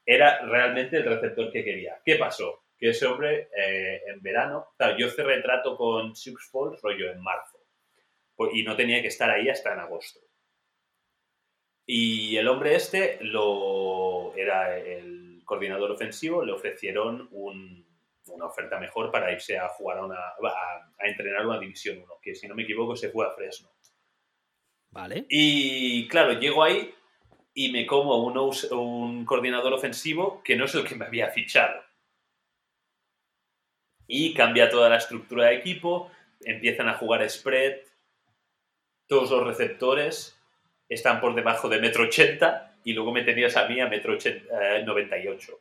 era realmente el receptor que quería. ¿Qué pasó? Que ese hombre eh, en verano, claro, yo cerré trato con Six Falls rollo en marzo y no tenía que estar ahí hasta en agosto. Y el hombre este lo, era el coordinador ofensivo, le ofrecieron una oferta mejor para irse a jugar a, una, a, entrenar una División 1, que si no me equivoco se fue a Fresno. Vale. Y claro, llego ahí y me como un, un coordinador ofensivo que no es el que me había fichado. Y cambia toda la estructura de equipo, empiezan a jugar spread, todos los receptores están por debajo de metro ochenta y luego me tenías a mí a metro eh, noventa y ocho.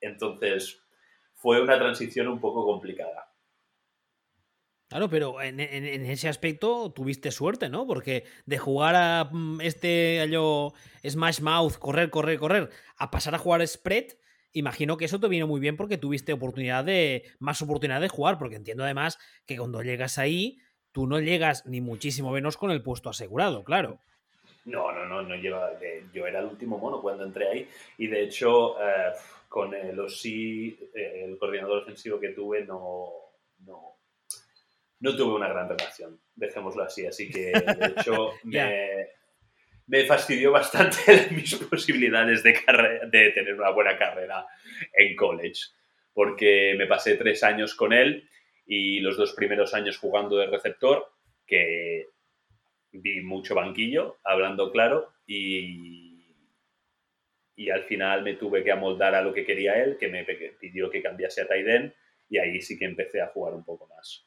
Entonces, fue una transición un poco complicada. Claro, pero en, ese aspecto tuviste suerte, ¿no? Porque de jugar a mm, este yo Smash Mouth, correr, correr, correr, a pasar a jugar spread, imagino que eso te vino muy bien porque tuviste oportunidad de, más oportunidad de jugar, porque entiendo además que cuando llegas ahí, tú no llegas ni muchísimo menos con el puesto asegurado, claro. No, no, no, no lleva. Yo era el último mono cuando entré ahí y de hecho eh, con el OSI, eh, el coordinador ofensivo que tuve, no, no, no tuve una gran relación, dejémoslo así. Así que de hecho me, me, fastidió bastante mis posibilidades de, de tener una buena carrera en college, porque me pasé tres años con él y los dos primeros años jugando de receptor, que vi mucho banquillo, hablando claro, y, y al final me tuve que amoldar a lo que quería él, que me pidió que cambiase a Taiden, y ahí sí que empecé a jugar un poco más.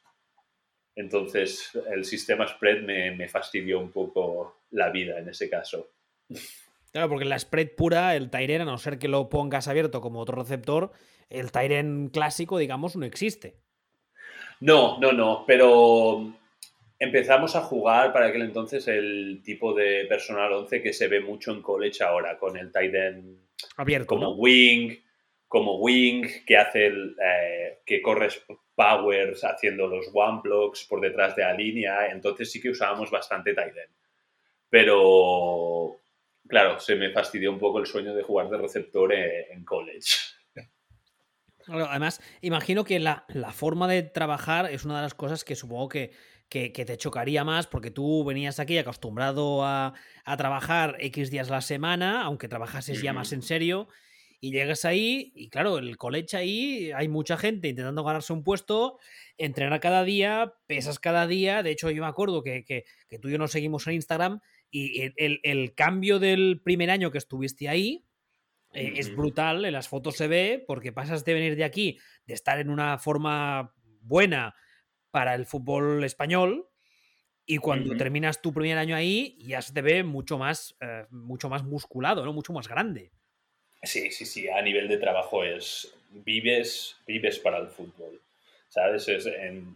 Entonces el sistema spread me, fastidió un poco la vida en ese caso. Claro, porque la spread pura, el Tyren, a no ser que lo pongas abierto como otro receptor, el Tyren clásico, digamos, no existe. No, no, no, pero empezamos a jugar para aquel entonces el tipo de personal 11 que se ve mucho en college ahora, con el tight end abierto como wing, como wing que hace el, eh, que corres powers haciendo los one blocks por detrás de la línea, entonces sí que usábamos bastante tight end. Pero claro, se me fastidió un poco el sueño de jugar de receptor en, college. Además, imagino que la, forma de trabajar es una de las cosas que supongo que, que, te chocaría más porque tú venías aquí acostumbrado a, trabajar X días a la semana, aunque trabajases ya más en serio, y llegas ahí y claro, el college ahí hay mucha gente intentando ganarse un puesto, entrenar cada día, pesas cada día, de hecho yo me acuerdo que, que, tú y yo nos seguimos en Instagram y el, cambio del primer año que estuviste ahí, eh, es brutal, en las fotos se ve, porque pasas de venir de aquí, de estar en una forma buena, para el fútbol español. Y cuando terminas tu primer año ahí, ya se te ve mucho más, eh, mucho más musculado, ¿no? Mucho más grande. Sí, sí, sí. A nivel de trabajo es. Vives, vives para el fútbol. ¿Sabes? en,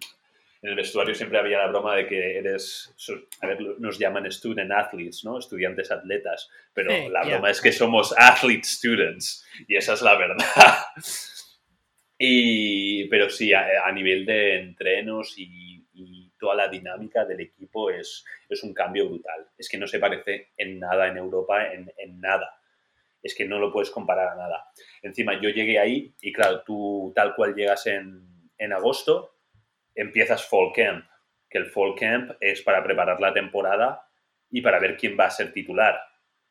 el vestuario siempre había la broma de que eres. A ver, nos llaman student athletes, ¿no? Estudiantes atletas. Pero la broma es que somos athlete students. Y esa es la verdad. Y, pero sí, a, nivel de entrenos y, toda la dinámica del equipo es, es, un cambio brutal. Es que no se parece en nada en Europa, en, en, nada. Es que no lo puedes comparar a nada. Encima, yo llegué ahí y claro, tú tal cual llegas en, en agosto, empiezas Fall Camp, que el Fall Camp es para preparar la temporada y para ver quién va a ser titular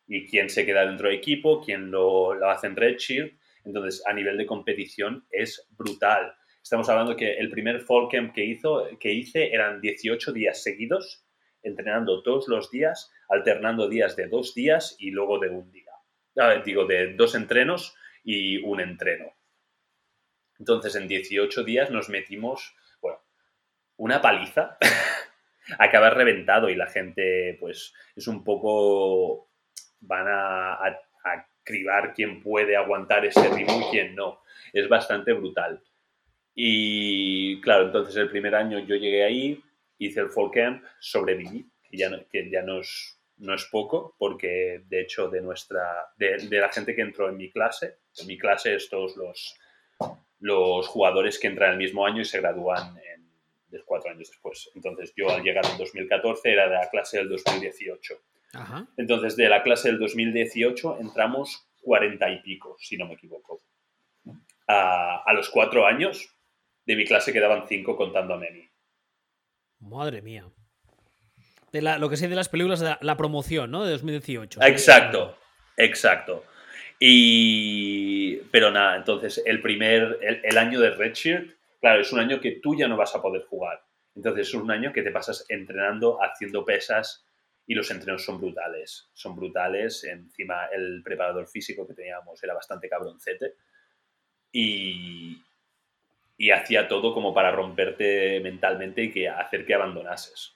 y quién se queda dentro del equipo, quién lo, lo hace en Redshirt entonces, a nivel de competición es brutal. Estamos hablando que el primer fall camp que, hizo, que hice eran 18 días seguidos, entrenando todos los días, alternando días de dos días y luego de un día. Ah, digo, de dos entrenos y un entreno. Entonces, en 18 días nos metimos, una paliza. acabar reventado y la gente, pues, es un poco. van a cribar quién puede aguantar ese ritmo y quién no. Es bastante brutal. Y claro, entonces el primer año yo llegué ahí, hice el fall camp, sobreviví, que ya no, que ya no, es, no es poco, porque de hecho de, nuestra, de, la gente que entró en mi clase, en mi clase es todos los, los jugadores que entran el mismo año y se gradúan en, cuatro años después. Entonces yo al llegar en 2014 era de la clase del 2018. Entonces, de la clase del 2018 entramos cuarenta y pico, si no me equivoco. A, los cuatro años de mi clase quedaban cinco contando a Memi. Madre mía. De lo que sé de las películas de la, promoción, ¿no? De 2018. Exacto, exacto. Y. Pero nada, entonces el primer. El, el, año de Redshirt, claro, es un año que tú ya no vas a poder jugar. Entonces es un año que te pasas entrenando, haciendo pesas, y los entrenos son brutales, son brutales. Encima el preparador físico que teníamos era bastante cabroncete y, y hacía todo como para romperte mentalmente y que hacer que abandonases.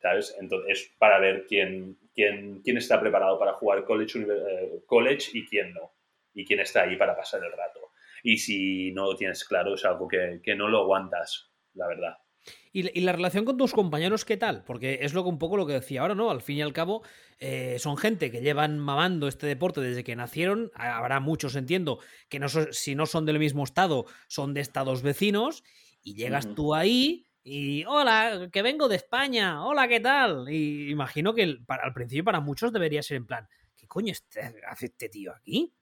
¿Sabes? Entonces, para ver quién, quién, quién está preparado para jugar college, eh, college y quién no. Y quién está ahí para pasar el rato. Y si no lo tienes claro, es algo que, que no lo aguantas, la verdad. ¿Y, la relación con tus compañeros qué tal? Porque es lo que un poco lo que decía ahora, ¿no? Al fin y al cabo, eh, son gente que llevan mamando este deporte desde que nacieron. Habrá muchos, entiendo, que no si no son del mismo estado, son de estados vecinos. Y llegas tú ahí y, hola, que vengo de España, hola, ¿qué tal? Y imagino que al principio para muchos debería ser en plan, ¿qué coño hace este tío aquí?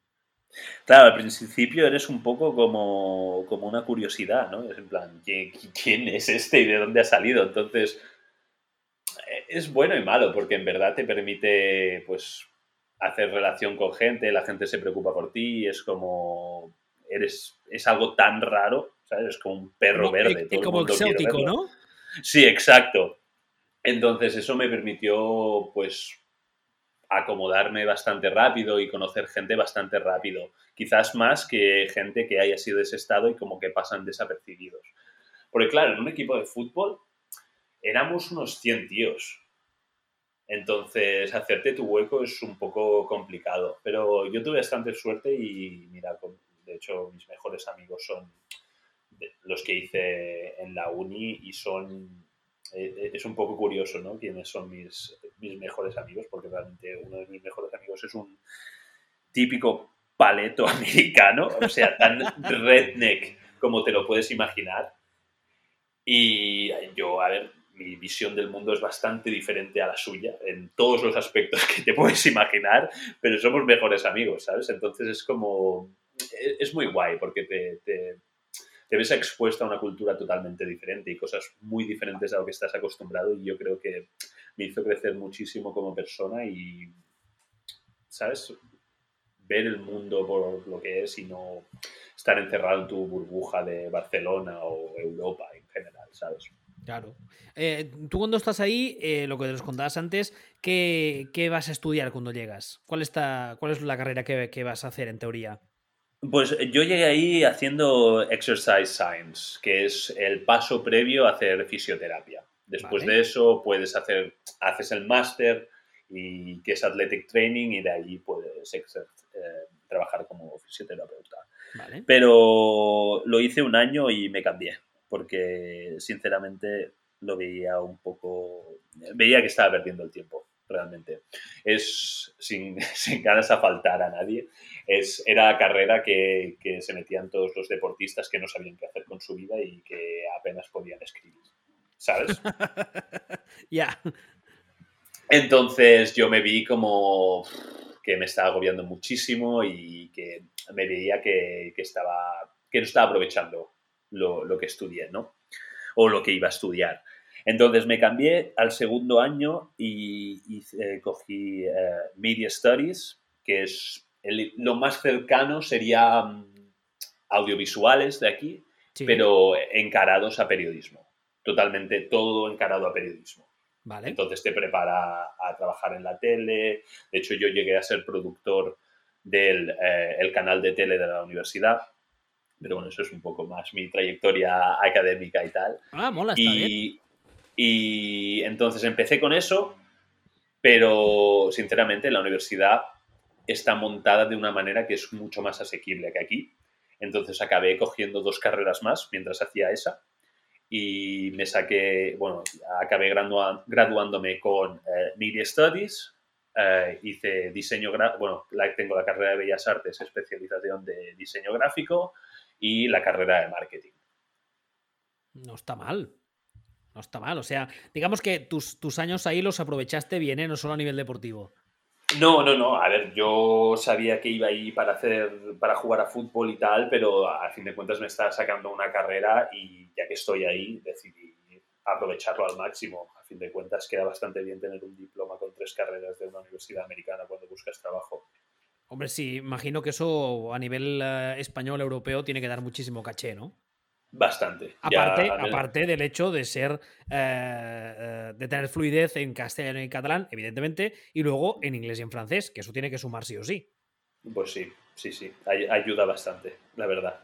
Claro, al principio eres un poco como, como una curiosidad, ¿no? Es en plan, ¿quién, es este y de dónde ha salido? Entonces, eh, es bueno y malo porque en verdad te permite, pues, hacer relación con gente, la gente se preocupa por ti, es como, eres, es algo tan raro, ¿sabes? Es como un perro verde. Todo como exótico, ¿no? Sí, exacto. Entonces, eso me permitió, pues, acomodarme bastante rápido y conocer gente bastante rápido. Quizás más que gente que haya sido de ese estado y como que pasan desapercibidos. Porque claro, en un equipo de fútbol éramos unos 100 tíos. Entonces, hacerte tu hueco es un poco complicado. Pero yo tuve bastante suerte y, mira, de hecho, mis mejores amigos son los que hice en la uni y son eh, eh, es un poco curioso, ¿no? Quiénes son mis, mis mejores amigos, porque realmente uno de mis mejores amigos es un típico paleto americano, o sea, tan redneck como te lo puedes imaginar. Y yo, a ver, mi visión del mundo es bastante diferente a la suya en todos los aspectos que te puedes imaginar, pero somos mejores amigos, ¿sabes? Entonces es como, e, es muy guay porque te, te, te ves expuesto a una cultura totalmente diferente y cosas muy diferentes a lo que estás acostumbrado y yo creo que me hizo crecer muchísimo como persona y, ¿sabes? Ver el mundo por lo que es y no estar encerrado en tu burbuja de Barcelona o Europa en general, ¿sabes? Claro. Eh, tú cuando estás ahí, eh, lo que nos contabas antes, ¿qué, ¿qué, vas a estudiar cuando llegas? ¿Cuál, está, cuál es la carrera que, que, vas a hacer en teoría? Pues yo llegué ahí haciendo Exercise Science, que es el paso previo a hacer fisioterapia. Después vale. de eso puedes hacer, haces el máster y que es Athletic Training y de allí puedes eh, trabajar como fisioterapeuta. Vale. Pero lo hice un año y me cambié porque sinceramente lo veía un poco, veía que estaba perdiendo el tiempo, realmente. Es, sin, sin ganas a faltar a nadie, es, era carrera que, que, se metían todos los deportistas que no sabían qué hacer con su vida y que apenas podían escribir, ¿sabes? Ya. yeah. Entonces yo me vi como que me estaba agobiando muchísimo y que me veía que, que estaba, que no estaba aprovechando lo, lo, que estudié, ¿no? O lo que iba a estudiar. Entonces me cambié al segundo año y, y eh, cogí eh, Media Studies, que es el, lo más cercano sería um, audiovisuales de aquí, sí. pero encarados a periodismo. Totalmente todo encarado a periodismo. Vale. Entonces te prepara a trabajar en la tele. De hecho, yo llegué a ser productor del eh, el canal de tele de la universidad pero bueno, eso es un poco más mi trayectoria académica y tal. Ah, mola, está y, bien. y entonces empecé con eso, pero sinceramente la universidad está montada de una manera que es mucho más asequible que aquí. Entonces acabé cogiendo dos carreras más mientras hacía esa y me saqué, bueno, acabé graduándome con eh, Media Studies, eh, hice diseño, bueno, tengo la carrera de Bellas Artes, especialización de diseño gráfico, y la carrera de marketing. No está mal. No está mal. O sea, digamos que tus, tus años ahí los aprovechaste bien, ¿eh? no solo a nivel deportivo. No, no, no. A ver, yo sabía que iba ahí para hacer, para jugar a fútbol y tal, pero a fin de cuentas me estaba sacando una carrera y ya que estoy ahí decidí aprovecharlo al máximo. A fin de cuentas queda bastante bien tener un diploma con tres carreras de una universidad americana cuando buscas trabajo. Hombre, sí, imagino que eso a nivel uh, español, europeo, tiene que dar muchísimo caché, ¿no? Bastante. Aparte, ya, aparte del hecho de ser, eh, de tener fluidez en castellano y catalán, evidentemente, y luego en inglés y en francés, que eso tiene que sumar sí o sí. Pues sí, sí, sí, Ay ayuda bastante, la verdad.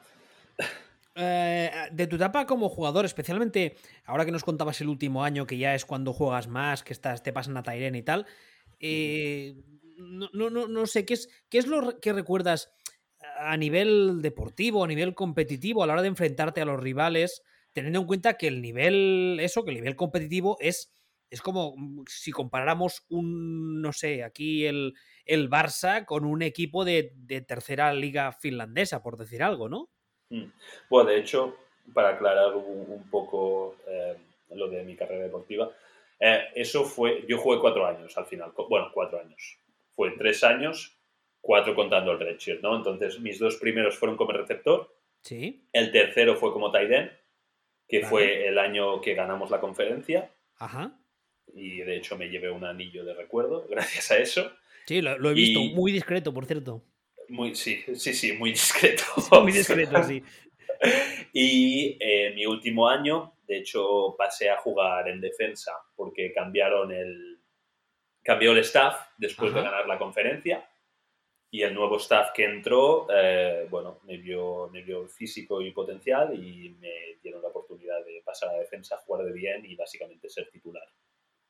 Eh, de tu etapa como jugador, especialmente ahora que nos contabas el último año, que ya es cuando juegas más, que estás, te pasan a Tairen y tal, eh, no, no, no, sé, ¿qué es, ¿qué es lo que recuerdas a nivel deportivo, a nivel competitivo, a la hora de enfrentarte a los rivales, teniendo en cuenta que el nivel, eso, que el nivel competitivo es, es como mm, si comparáramos un, no sé, aquí el, el Barça con un equipo de, de, tercera liga finlandesa, por decir algo, ¿no? Mm. Bueno, de hecho, para aclarar un, poco eh, lo de mi carrera deportiva, eh, eso fue, yo jugué cuatro años al final, bueno, cuatro años fue tres años, cuatro contando el redshirt, ¿no? Entonces, mis dos primeros fueron como receptor. Sí. El tercero fue como tight end, que vale. fue el año que ganamos la conferencia. Ajá. Y de hecho me llevé un anillo de recuerdo gracias a eso. Sí, lo, lo he visto. Y... Muy discreto, por cierto. Muy, sí, sí, sí, muy discreto. muy discreto, sí. y eh, mi último año, de hecho, pasé a jugar en defensa porque cambiaron el, cambió el staff después Ajá. de ganar la conferencia y el nuevo staff que entró, eh, bueno, me vio, me vio físico y potencial y me dieron la oportunidad de pasar a defensa, jugar de bien y básicamente ser titular,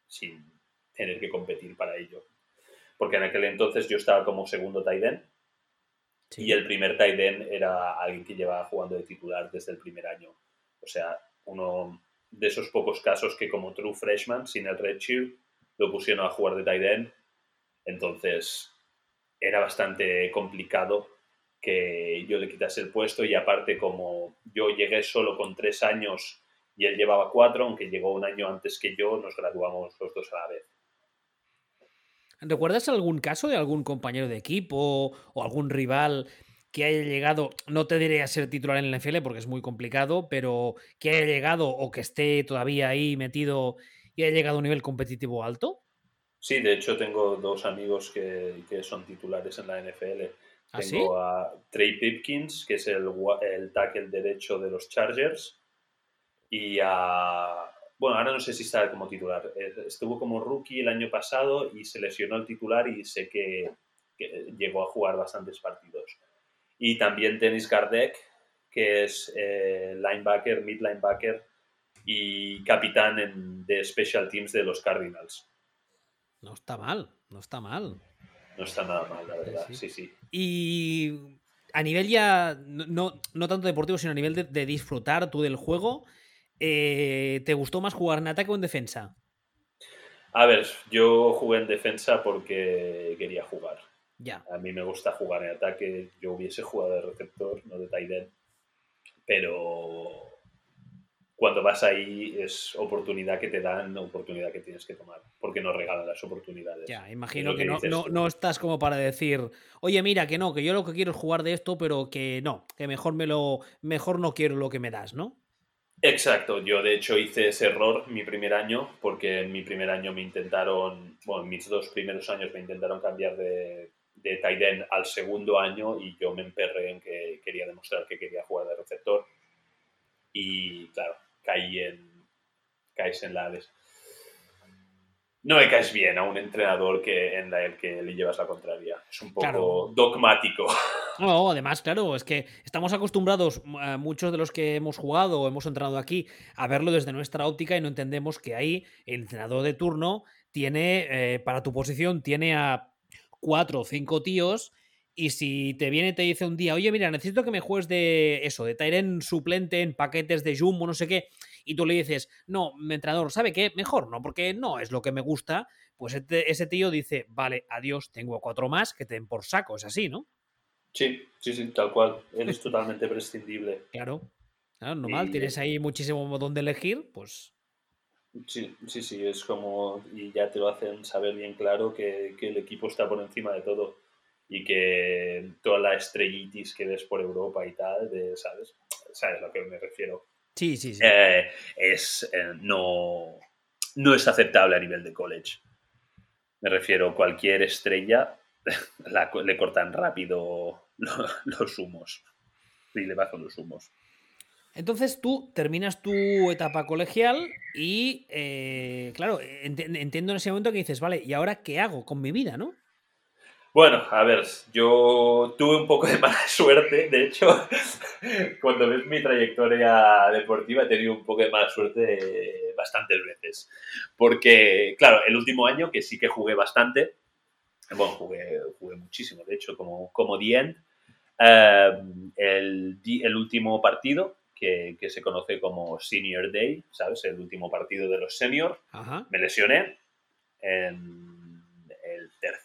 sin tener que competir para ello. Porque en aquel entonces yo estaba como segundo tight end sí. y el primer tight end era alguien que llevaba jugando de titular desde el primer año. O sea, uno de esos pocos casos que como true freshman, sin el red shield, lo pusieron a jugar de tight end. Entonces era bastante complicado que yo le quitase el puesto y aparte como yo llegué solo con tres años y él llevaba cuatro, aunque llegó un año antes que yo, nos graduamos los dos a la vez. ¿Recuerdas algún caso de algún compañero de equipo o algún rival que haya llegado, no te diré a ser titular en la NFL porque es muy complicado, pero que haya llegado o que esté todavía ahí metido y haya llegado a un nivel competitivo alto? Sí, de hecho tengo dos amigos que, son titulares en la NFL. ¿Ah, tengo a Trey Pipkins, que es el, el tackle derecho de los Chargers, y a... Bueno, ahora no sé si está como titular. Eh, estuvo como rookie el año pasado y se lesionó el titular y sé que, llegó a jugar bastantes partidos. Y también Dennis Gardek, que es eh, linebacker, mid linebacker y capitán de Special Teams de los Cardinals. No está mal, no está mal. No está nada mal, la verdad, sí, sí. Y a nivel ya, no, no tanto deportivo, sino a nivel de disfrutar tú del juego, eh, ¿te gustó más jugar en ataque o en defensa? A ver, yo jugué en defensa porque quería jugar. Ya. A mí me gusta jugar en ataque. Yo hubiese jugado de receptor, no de tight end. Pero cuando vas ahí es oportunidad que te dan, oportunidad que tienes que tomar, porque no regalan las oportunidades. Ya, imagino que, no, no, no, estás como para decir, oye, mira, que no, que yo lo que quiero es jugar de esto, pero que no, que mejor me lo, mejor no quiero lo que me das, ¿no? Exacto, yo de hecho hice ese error mi primer año, porque en mi primer año me intentaron, bueno, en mis dos primeros años me intentaron cambiar de, de tight al segundo año y yo me emperré en que quería demostrar que quería jugar de receptor y claro, caí en, caes en la no me caes bien a un entrenador que, en el que le llevas la contraria. Es un poco dogmático. No, además, claro, es que estamos acostumbrados, eh, muchos de los que hemos jugado o hemos entrenado aquí, a verlo desde nuestra óptica y no entendemos que ahí el entrenador de turno tiene, eh, para tu posición, tiene a cuatro o cinco tíos. Y si te viene y te dice un día, oye, mira, necesito que me juegues de eso, de Tyren suplente en paquetes de Jumbo, no sé qué, y tú le dices, no, mi entrenador, ¿sabe qué? Mejor no, porque no es lo que me gusta, pues este, ese tío dice, vale, adiós, tengo cuatro más que te den por saco, es así, ¿no? Sí, sí, sí, tal cual. Él es totalmente prescindible. Claro, claro normal, tienes ahí muchísimo donde elegir, pues... Sí, sí, sí, es como, y ya te lo hacen saber bien claro que, que el equipo está por encima de todo y que toda la estrellitis que ves por Europa y tal, de, ¿sabes? ¿Sabes a lo que me refiero? Sí, sí, sí. Eh, es, eh, no, no es aceptable a nivel de college. Me refiero, cualquier estrella le cortan rápido los, humos. Y le bajan los humos. Entonces tú terminas tu etapa colegial y, eh, claro, entiendo en ese momento que dices, vale, ¿y ahora qué hago con mi vida, no? Bueno, a ver, yo tuve un poco de mala suerte. De hecho, cuando ves mi trayectoria deportiva, he tenido un poco de mala suerte bastantes veces. Porque, claro, el último año, que sí que jugué bastante, bueno, jugué, jugué muchísimo, de hecho, como, como The eh, el, el, último partido, que, que, se conoce como Senior Day, ¿sabes? El último partido de los seniors, me lesioné en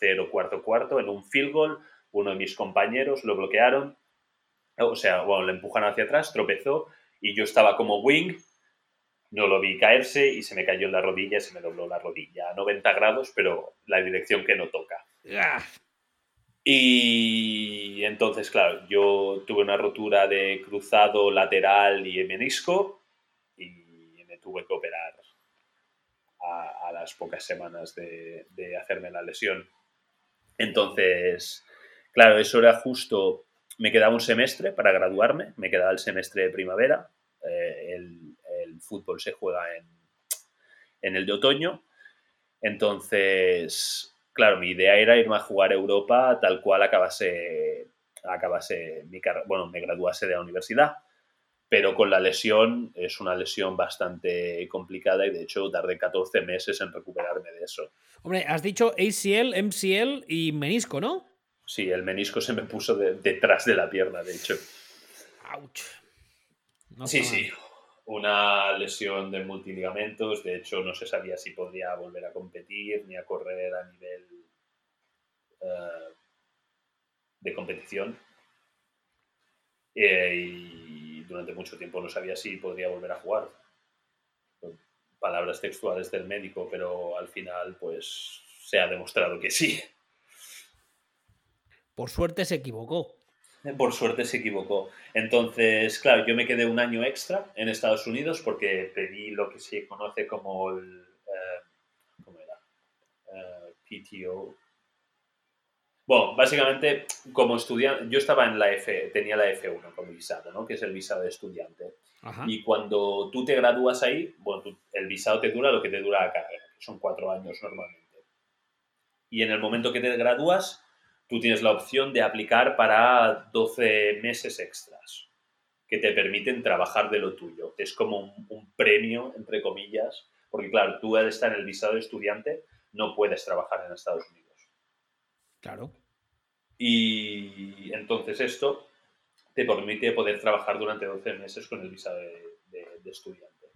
el tercer o cuarto cuarto en un field goal. Uno de mis compañeros lo bloquearon, o sea, bueno, le empujaron hacia atrás, tropezó y yo estaba como wing, no lo vi caerse y se me cayó en la rodilla, se me dobló la rodilla a 90 grados, pero la dirección que no toca. Y entonces, claro, yo tuve una rotura de cruzado lateral y menisco y me tuve que operar a, las pocas semanas de, hacerme la lesión. Entonces, claro, eso era justo, me quedaba un semestre para graduarme, me quedaba el semestre de primavera, eh, el, fútbol se juega en, en el de otoño, entonces, claro, mi idea era irme a jugar a Europa tal cual acabase, acabase mi bueno, me graduase de la universidad pero con la lesión es una lesión bastante complicada y de hecho tardé 14 meses en recuperarme de eso. Hombre, has dicho ACL, MCL y menisco, ¿no? Sí, el menisco se me puso detrás de la pierna, de hecho. ¡Auch! sí, sí. Una lesión de multiligamentos. De hecho, no se sabía si podría volver a competir ni a correr a nivel eh, de competición. Eh, y durante mucho tiempo no sabía si podría volver a jugar. palabras textuales del médico, pero al final pues se ha demostrado que sí. Por suerte se equivocó. Por suerte se equivocó. Entonces, claro, yo me quedé un año extra en Estados Unidos porque pedí lo que se conoce como el... Eh, ¿Cómo era? Eh, PTO. Bueno, básicamente, como estudiante, yo estaba en la F, tenía la F1 como visado, ¿no? Que es el visado de estudiante. Y cuando tú te gradúas ahí, bueno, el visado te dura lo que te dura la carrera, que son cuatro años normalmente. Y en el momento que te gradúas, tú tienes la opción de aplicar para 12 meses extras que te permiten trabajar de lo tuyo. Es como un, premio, entre comillas, porque claro, tú al estar en el visado de estudiante no puedes trabajar en Estados Unidos. Claro. Y entonces esto te permite poder trabajar durante 12 meses con el visado de, estudiante.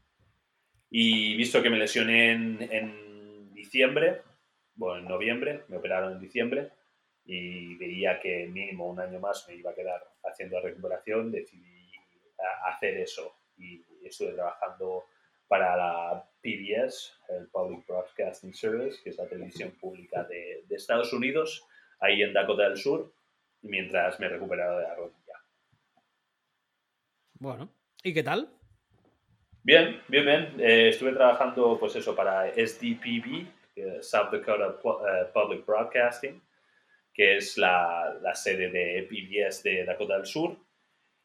Y visto que me lesioné en, diciembre, bueno, en noviembre, me operaron en diciembre, y veía que mínimo un año más me iba a quedar haciendo la recuperación, decidí hacer eso y estuve trabajando para la PBS, el Public Broadcasting Service, que es la televisión pública de, de Estados Unidos, ahí en Dakota del Sur, mientras me recuperaba de la rodilla. Bueno, ¿y qué tal? Bien, bien, bien. Eh, estuve trabajando, pues eso, para SDPB, South Dakota eh, Public Broadcasting, que es la, la, sede de PBS de Dakota del Sur,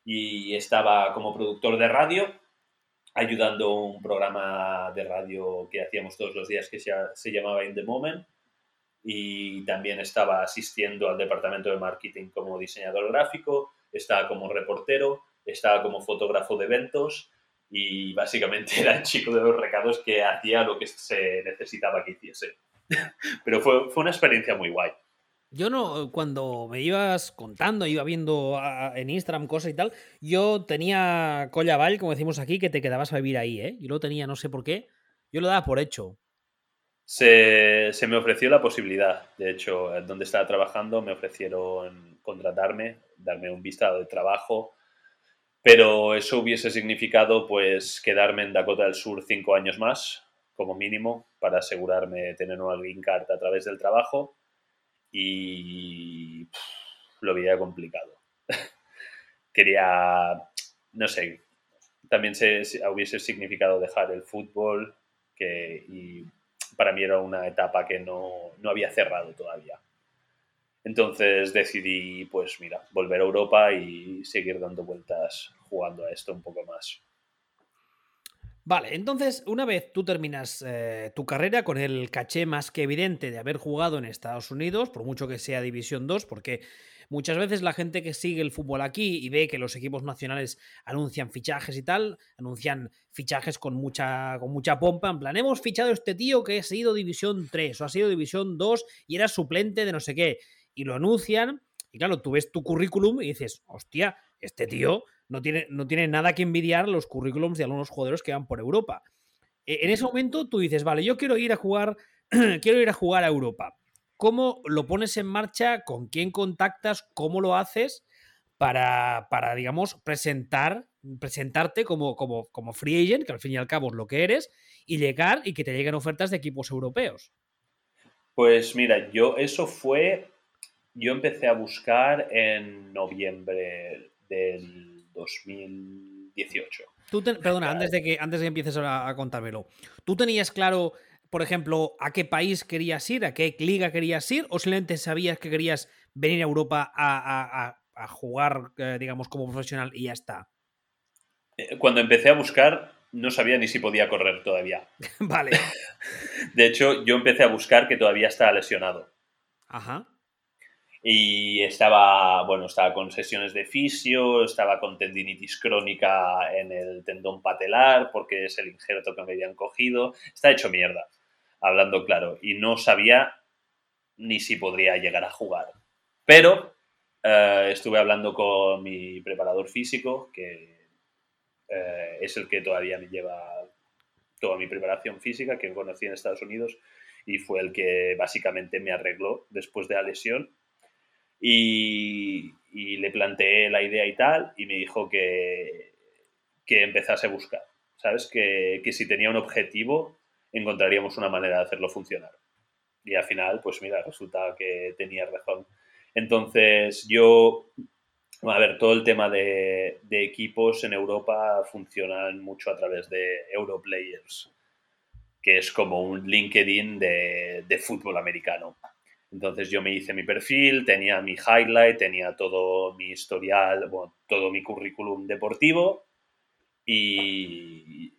y estaba como productor de radio, ayudando un programa de radio que hacíamos todos los días que se, se llamaba In the Moment, y también estaba asistiendo al departamento de marketing como diseñador gráfico, estaba como reportero, estaba como fotógrafo de eventos y básicamente era el chico de los recados que hacía lo que se necesitaba que hiciese. Pero fue, fue una experiencia muy guay. Yo no, cuando me ibas contando, iba viendo en Instagram cosas y tal, yo tenía Collaball, como decimos aquí, que te quedabas a vivir ahí, ¿eh? Yo lo tenía, no sé por qué, yo lo daba por hecho. Se, me ofreció la posibilidad, de hecho, donde estaba trabajando me ofrecieron contratarme, darme un visado de trabajo, pero eso hubiese significado pues quedarme en Dakota del Sur cinco años más, como mínimo, para asegurarme de tener una green card a través del trabajo y lo veía complicado. Quería, no sé, también se, hubiese significado dejar el fútbol que, y para mí era una etapa que no, no había cerrado todavía. Entonces decidí, pues mira, volver a Europa y seguir dando vueltas jugando a esto un poco más. Vale, entonces una vez tú terminas eh, tu carrera con el caché más que evidente de haber jugado en Estados Unidos, por mucho que sea División 2, porque muchas veces la gente que sigue el fútbol aquí y ve que los equipos nacionales anuncian fichajes y tal, anuncian fichajes con mucha, con mucha pompa, en plan, hemos fichado a este tío que ha sido División 3 o ha sido División 2 y era suplente de no sé qué y lo anuncian. Y claro, tú ves tu currículum y dices, hostia, este tío no tiene, no tiene nada que envidiar los currículums de algunos jugadores que van por Europa. E, en ese momento tú dices, vale, yo quiero ir a jugar, quiero ir a jugar a Europa. ¿Cómo lo pones en marcha? ¿Con quién contactas? ¿Cómo lo haces? Para, para digamos, presentar, presentarte como, como, como free agent, que al fin y al cabo es lo que eres, y llegar y que te lleguen ofertas de equipos europeos. Pues mira, yo eso fue yo empecé a buscar en noviembre del 2018. perdona, antes de, que, antes de que empieces a, contármelo, ¿tú tenías claro, por ejemplo, a qué país querías ir, a qué liga querías ir, o simplemente sabías que querías venir a Europa a, jugar, eh, digamos, como profesional y ya está? Eh, cuando empecé a buscar, no sabía ni si podía correr todavía. vale. De hecho, yo empecé a buscar que todavía estaba lesionado. Ajá y estaba, bueno, estaba con sesiones de fisio, estaba con tendinitis crónica en el tendón patelar porque es el injerto que me habían cogido, está hecho mierda, hablando claro, y no sabía ni si podría llegar a jugar. Pero eh, estuve hablando con mi preparador físico, que eh, es el que todavía me lleva toda mi preparación física, que conocí en Estados Unidos, y fue el que básicamente me arregló después de la lesión y, le planteé la idea y tal, y me dijo que, que empezase a buscar. ¿sabes? Que, que si tenía un objetivo, encontraríamos una manera de hacerlo funcionar. Y al final, pues mira, resulta que tenía razón. Entonces, yo, a ver, todo el tema de, equipos en Europa funcionan mucho a través de Europlayers, que es como un LinkedIn de, de fútbol americano. Entonces yo me hice mi perfil, tenía mi highlight, tenía todo mi historial, bueno, todo mi currículum deportivo y,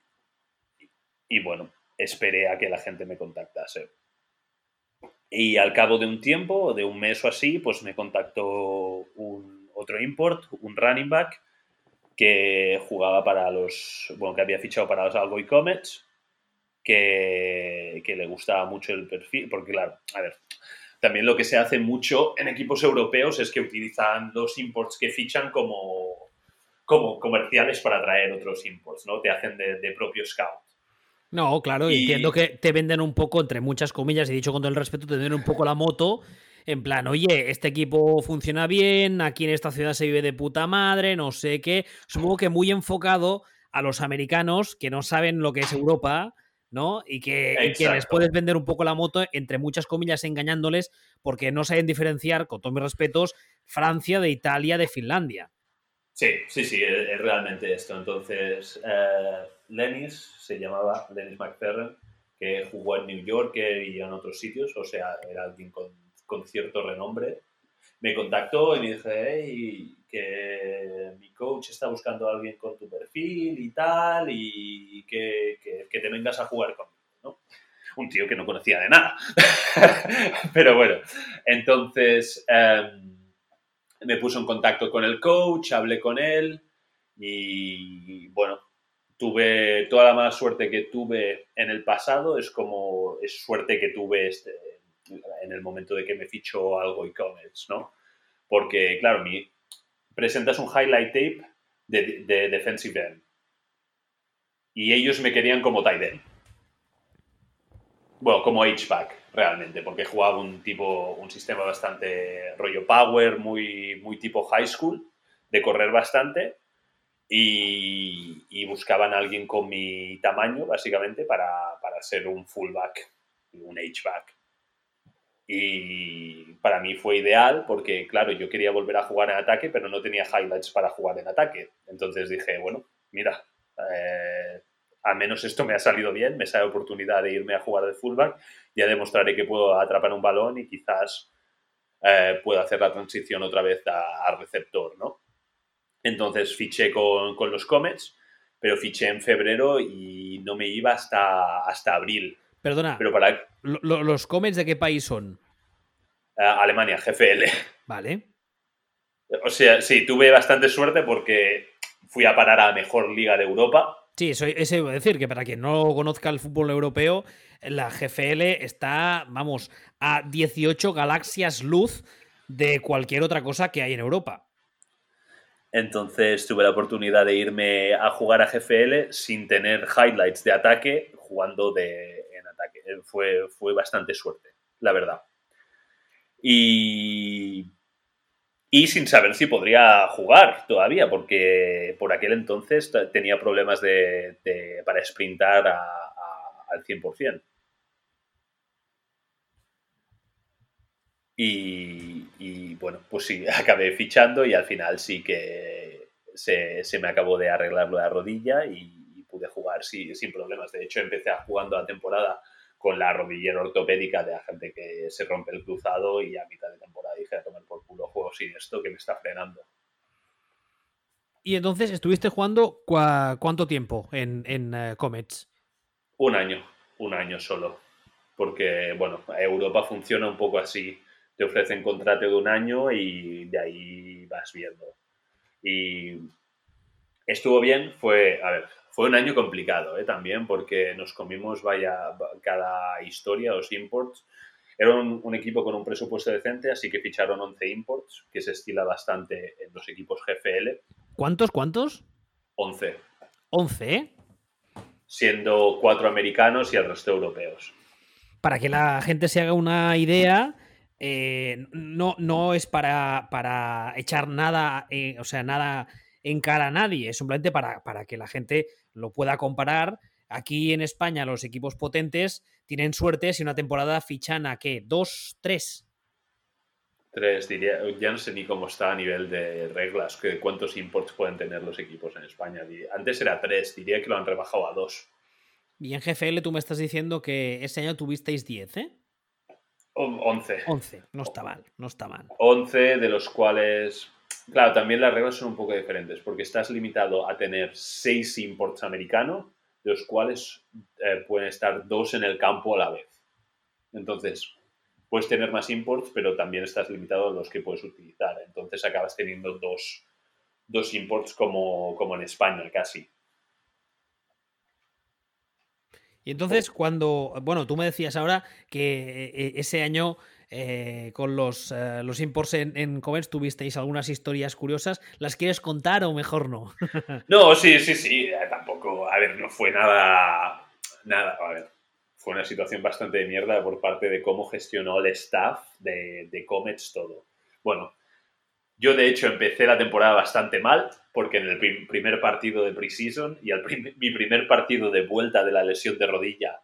y bueno, esperé a que la gente me contactase. Y al cabo de un tiempo, de un mes o así, pues me contactó un, otro import, un running back, que jugaba para los, bueno, que había fichado para los Algoy Comets, que, que le gustaba mucho el perfil, porque claro, a ver, también lo que se hace mucho en equipos europeos es que utilizan los imports que fichan como, como comerciales para atraer otros imports, ¿no? Te hacen de, de propio scout. No, claro, Y- entiendo que te venden un poco, entre muchas comillas, y dicho con todo el respeto, te venden un poco la moto. En plan, oye, este equipo funciona bien, aquí en esta ciudad se vive de puta madre, no sé qué. Supongo que muy enfocado a los americanos que no saben lo que es Europa, ¿no? Y que, y que les puedes vender un poco la moto, entre muchas comillas, engañándoles, porque no saben diferenciar, con todos mis respetos, Francia de Italia de Finlandia. Sí, sí, sí, es, es realmente esto. Entonces, eh, Lennis se llamaba Lennis McFerrin, que jugó en New Yorker y en otros sitios, o sea, era alguien con, cierto renombre. Me contactó y me dije, hey, que mi coach está buscando a alguien con tu perfil y tal, y que, que- te vengas a jugar conmigo. Un tío que no conocía de nada. Pero bueno, entonces... em, me puso en contacto con el coach, hablé con él y bueno, tuve toda la mala suerte que tuve en el pasado, es como es suerte que tuve este, en el momento de que me fichó algo e-commerce, ¿no? Porque, claro, mi, presentas un highlight tape de, de defensive end y ellos me querían como tight end. Bueno, como H-back, realmente, porque jugaba un tipo, un sistema bastante rollo power, muy, muy tipo high school, de correr bastante, y, buscaban a alguien con mi tamaño, básicamente, para, para ser un fullback, un H-back. Y para mí fue ideal porque, claro, yo quería volver a jugar en ataque, pero no tenía highlights para jugar en ataque. Entonces dije, bueno, mira, eh, al menos esto me ha salido bien, me sale oportunidad de irme a jugar de fullback, ya demostraré que puedo atrapar un balón y quizás eh, pueda hacer la transición otra vez a, a receptor, ¿no? Entonces fiché con, con, los Comets, pero fiché en febrero y no me iba hasta, hasta abril. Perdona, pero para, lo, ¿los Comets de qué país son? Uh, Alemania, GFL. Vale. O sea, sí, tuve bastante suerte porque fui a parar a la mejor liga de Europa. Sí, eso, eso iba a decir, que para quien no conozca el fútbol europeo, la GFL está, vamos, a 18 galaxias luz de cualquier otra cosa que hay en Europa. Entonces tuve la oportunidad de irme a jugar a GFL sin tener highlights de ataque, jugando de, en ataque. Fue, fue bastante suerte, la verdad. Y, y sin saber si podría jugar todavía, porque por aquel entonces tenía problemas de, para sprintar al 100%. Y, y, bueno, pues sí, acabé fichando y al final sí que se, se me acabó de arreglar la rodilla y, y pude jugar sí, sin problemas. De hecho, empecé jugando la temporada con la rodillera ortopédica de la gente que se rompe el cruzado y a mitad de temporada dije a tomar por culo juego sin esto que me está frenando. Y entonces estuviste jugando cu cuánto tiempo en, en uh, Comets? Un año, un año solo. Porque, bueno, Europa funciona un poco así. Te ofrecen contrato de un año y de ahí vas viendo. Y estuvo bien, fue, a ver, fue un año complicado ¿eh? también porque nos comimos vaya cada historia, los imports. Era un, un, equipo con un presupuesto decente, así que ficharon 11 imports, que se estila bastante en los equipos GFL. ¿Cuántos, cuántos? 11. 11, ¿eh? Siendo cuatro americanos y el resto europeos. Para que la gente se haga una idea, eh, no, no es para, para echar nada, eh, o sea, nada en cara a nadie, es simplemente para, para que la gente lo pueda comparar, aquí en España los equipos potentes tienen suerte si una temporada fichan a qué, dos, tres. Tres, diría, ya no sé ni cómo está a nivel de reglas, que cuántos imports pueden tener los equipos en España. Antes era tres, diría que lo han rebajado a dos. Y en GFL tú me estás diciendo que ese año tuvisteis 10, ¿eh? 11. 11, no está mal, no está mal. 11 de los cuales, claro, también las reglas son un poco diferentes, porque estás limitado a tener 6 imports americanos, de los cuales eh, pueden estar dos en el campo a la vez. Entonces, puedes tener más imports, pero también estás limitado a los que puedes utilizar. Entonces acabas teniendo dos, dos imports como, como en España casi. Y entonces, cuando, bueno, tú me decías ahora que eh, ese año eh, con los, eh, los imports en, en tuvisteis algunas historias curiosas. ¿Las quieres contar o mejor no? no, sí, sí, sí. Tampoco, a ver, no fue nada, nada, a ver. Fue una situación bastante de mierda por parte de cómo gestionó el staff de, de Comets todo. Bueno, yo, de hecho, empecé la temporada bastante mal, porque en el primer partido de preseason y al mi primer partido de vuelta de la lesión de rodilla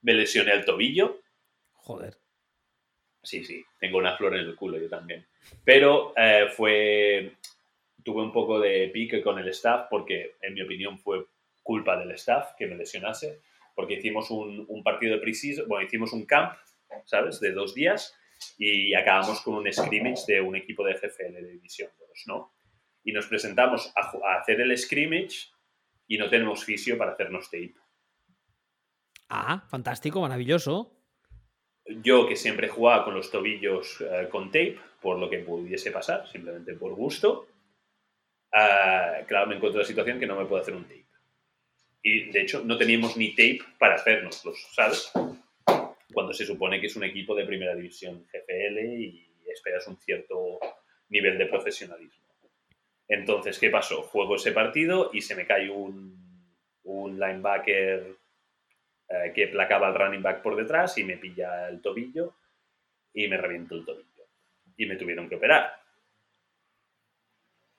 me lesioné el tobillo. Joder. Sí, sí, tengo una flor en el culo yo también. Pero eh, fue. Tuve un poco de pique con el staff, porque en mi opinión fue culpa del staff que me lesionase, porque hicimos un, un partido de preseason, bueno, hicimos un camp, ¿sabes? De dos días y acabamos con un scrimmage de un equipo de GFL de División 2, ¿no? Y nos presentamos a, hacer el scrimmage y no tenemos fisio para hacernos tape. Ah, fantástico, maravilloso. Yo que siempre jugaba con los tobillos eh, con tape, por lo que pudiese pasar, simplemente por gusto, uh, claro, me encuentro en la situación que no me puedo hacer un tape. Y de hecho no teníamos ni tape para hacernoslos, ¿sabes? Cuando se supone que es un equipo de primera división GFL y esperas un cierto nivel de profesionalismo. Entonces, ¿qué pasó? Juego ese partido y se me cae un, un linebacker eh, que placaba al running back por detrás y me pilla el tobillo y me reviento el tobillo. Y me tuvieron que operar.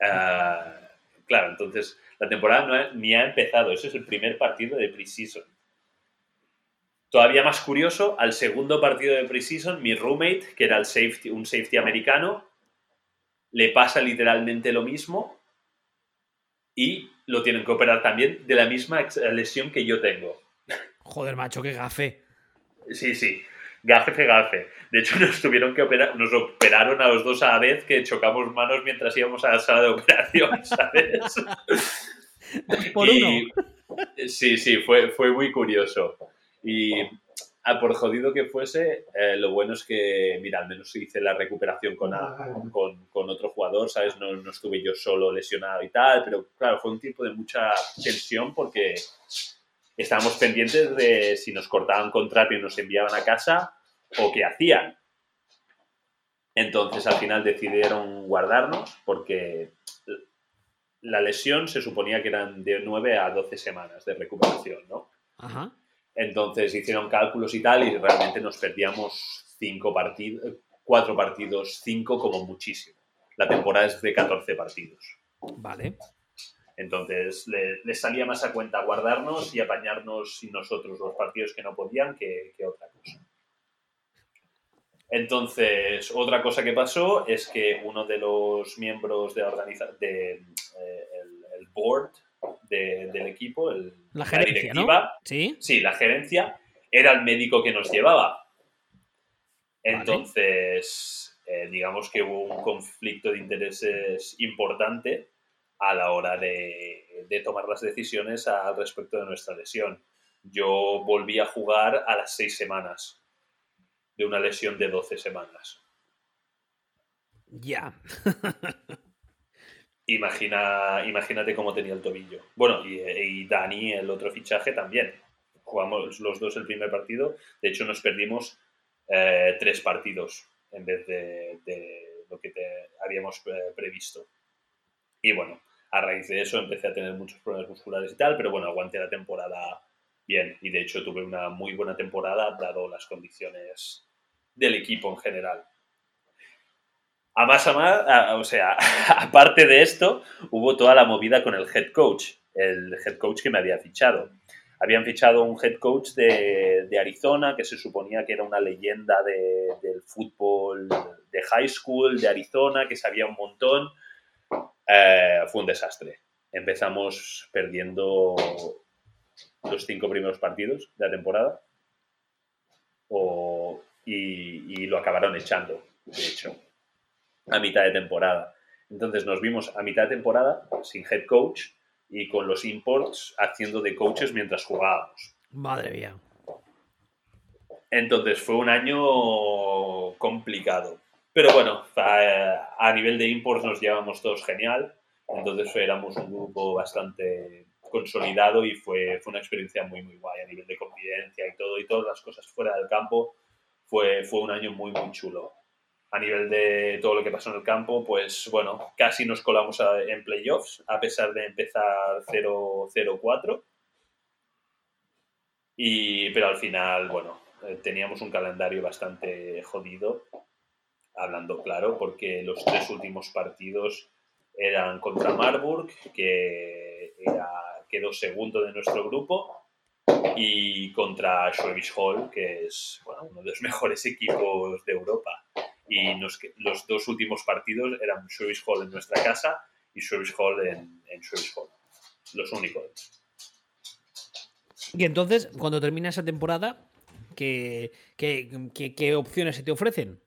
Ah, claro, entonces la temporada ni ha empezado. Ese es el primer partido de preseason. Todavía más curioso, al segundo partido de preseason, mi roommate, que era el safety, un safety americano, le pasa literalmente lo mismo y lo tienen que operar también de la misma lesión que yo tengo. Joder, macho, qué gafe. Sí, sí, gafe, gafe. De hecho, nos tuvieron que operar, nos operaron a los dos a la vez que chocamos manos mientras íbamos a la sala de operación, ¿sabes? dos por uno. Sí, sí, fue, fue muy curioso. Y a por jodido que fuese, eh, lo bueno es que, mira, al menos hice la recuperación con, con, con, otro jugador, ¿sabes? No, no, estuve yo solo lesionado y tal, pero claro, fue un tiempo de mucha tensión porque estábamos pendientes de si nos cortaban contrato y nos enviaban a casa o qué hacían. Entonces al final decidieron guardarnos porque la lesión se suponía que eran de 9 a 12 semanas de recuperación, ¿no? Ajá. Entonces hicieron cálculos y tal y realmente nos perdíamos cinco partidos, cuatro partidos, cinco como muchísimo. La temporada es de 14 partidos. Vale. Entonces les salía más a cuenta guardarnos y apañarnos nosotros los partidos que no podían que, otra cosa. Entonces, otra cosa que pasó es que uno de los miembros de, organiza de eh, el board del equipo, el, la gerencia, ¿no? ¿Sí? sí, la gerencia, era el médico que nos llevaba. Entonces, eh, digamos que hubo un conflicto de intereses importante a la hora de, de, tomar las decisiones al respecto de nuestra lesión. Yo volví a jugar a las seis semanas de una lesión de 12 semanas. Ya. Imagina, imagínate cómo tenía el tobillo. Bueno, y, Dani, el otro fichaje, también. Jugamos los dos el primer partido. De hecho, nos perdimos eh, tres partidos en vez de, lo que te habíamos eh, previsto. Y bueno, a raíz de eso empecé a tener muchos problemas musculares y tal, pero bueno, aguanté la temporada bien. Y de hecho tuve una muy buena temporada, dado las condiciones del equipo en general. A más a más, o sea, aparte de esto, hubo toda la movida con el head coach, el head coach que me había fichado. Habían fichado un head coach de, Arizona que se suponía que era una leyenda del fútbol de high school de Arizona, que sabía un montón. Eh, fue un desastre. Empezamos perdiendo los cinco primeros partidos de la temporada y, lo acabaron echando, de hecho, a mitad de temporada. Entonces nos vimos a mitad de temporada sin head coach y con los imports haciendo de coaches mientras jugábamos. Madre mía. Entonces fue un año complicado. Pero bueno, a, nivel de imports nos llevamos todos genial. Entonces éramos un grupo bastante consolidado y fue, fue una experiencia muy, muy guay a nivel de convivencia y todo, y todas las cosas fuera del campo. Fue, fue un año muy, muy chulo. A nivel de todo lo que pasó en el campo, pues bueno, casi nos colamos en playoffs, a pesar de empezar 0-4. Y, pero al final, bueno, eh, teníamos un calendario bastante jodido, hablando claro, porque los tres últimos partidos eran contra Marburg, que era quedó segundo de nuestro grupo, y contra Schwäbisch Hall, que es uno de los mejores equipos de Europa. Y los dos últimos partidos eran Schwäbisch Hall en nuestra casa y Schwäbisch Hall en, en Hall. Los únicos. Y entonces, cuando termina esa temporada, ¿qué, qué, opciones se te ofrecen?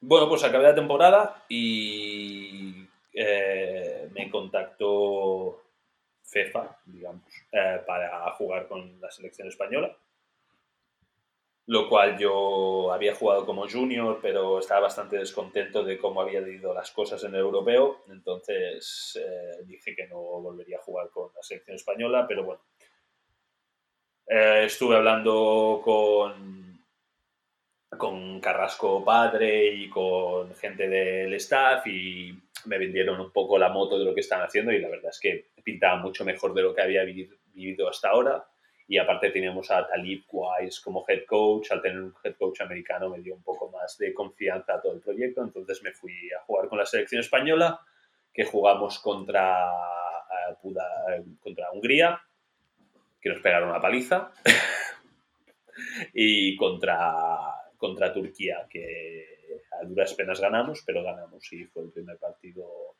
Bueno, pues acabé la temporada y eh, me contactó FEFA, digamos, eh, para jugar con la selección española. Lo cual yo había jugado como junior, pero estaba bastante descontento de cómo habían ido las cosas en el europeo. Entonces eh, dije que no volvería a jugar con la selección española, pero bueno. Eh, estuve hablando con, con Carrasco Padre y con gente del staff y me vendieron un poco la moto de lo que están haciendo y la verdad es que pintaba mucho mejor de lo que había vivido hasta ahora. Y aparte teníamos a Talib Wise como head coach. Al tener un head coach americano me dio un poco más de confianza a todo el proyecto. Entonces me fui a jugar con la selección española, que jugamos contra, eh, contra Hungría, que nos pegaron una paliza. y contra, contra Turquía, que a duras penas ganamos, pero ganamos y fue el primer partido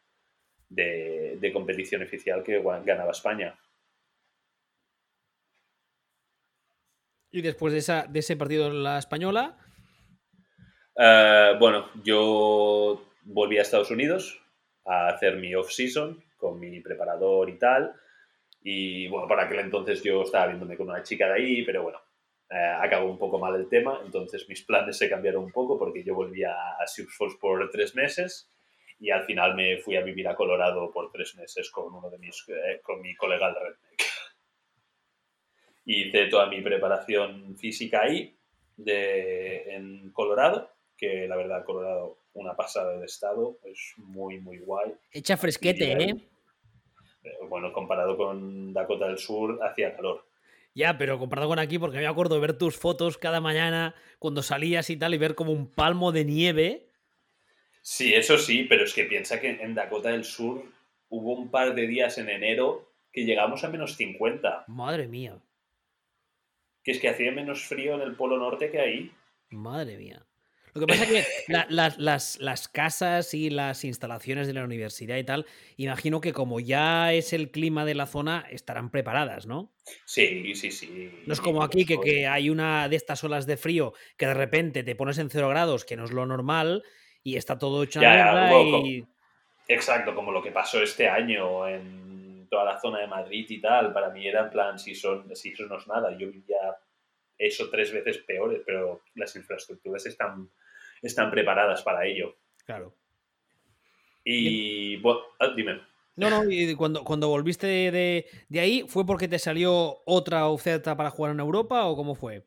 de, competición oficial que ganaba España. ¿Y después de, esa, de ese partido la española? Eh, bueno, yo volví a Estados Unidos a hacer mi off-season con mi preparador y tal. Y bueno, para aquel entonces yo estaba viéndome con una chica de ahí, pero bueno, eh, acabó un poco mal el tema, entonces mis planes se cambiaron un poco porque yo volví a, Sioux Falls por tres meses y al final me fui a vivir a Colorado por tres meses con uno de mis, eh, con mi colega el Redneck. Hice toda mi preparación física ahí, de, en Colorado, que la verdad Colorado una pasada de estado, es muy, muy guay. Echa fresquete, ¿eh? ¿eh? Bueno, comparado con Dakota del Sur, hacía calor. Ya, pero comparado con aquí, porque me acuerdo de ver tus fotos cada mañana cuando salías y tal y ver como un palmo de nieve. Sí, eso sí, pero es que piensa que en Dakota del Sur hubo un par de días en enero que llegamos a menos 50. Madre mía. Que es que hacía menos frío en el Polo Norte que ahí. Madre mía. Lo que pasa es que las, casas y las instalaciones de la universidad y tal, imagino que como ya es el clima de la zona, estarán preparadas, ¿no? Sí, sí, sí. No es como aquí que, hay una de estas olas de frío que de repente te pones en cero grados, que no es lo normal, y está todo hecho a y... Exacto, como lo que pasó este año en toda la zona de Madrid y tal. Para mí era en plan, si son, si eso no es nada. Yo vivía eso tres veces peores, pero las infraestructuras están están preparadas para ello. Claro. Y, bueno, ah, dime. No, no, y cuando, cuando volviste de, ahí, ¿fue porque te salió otra oferta para jugar en Europa o cómo fue?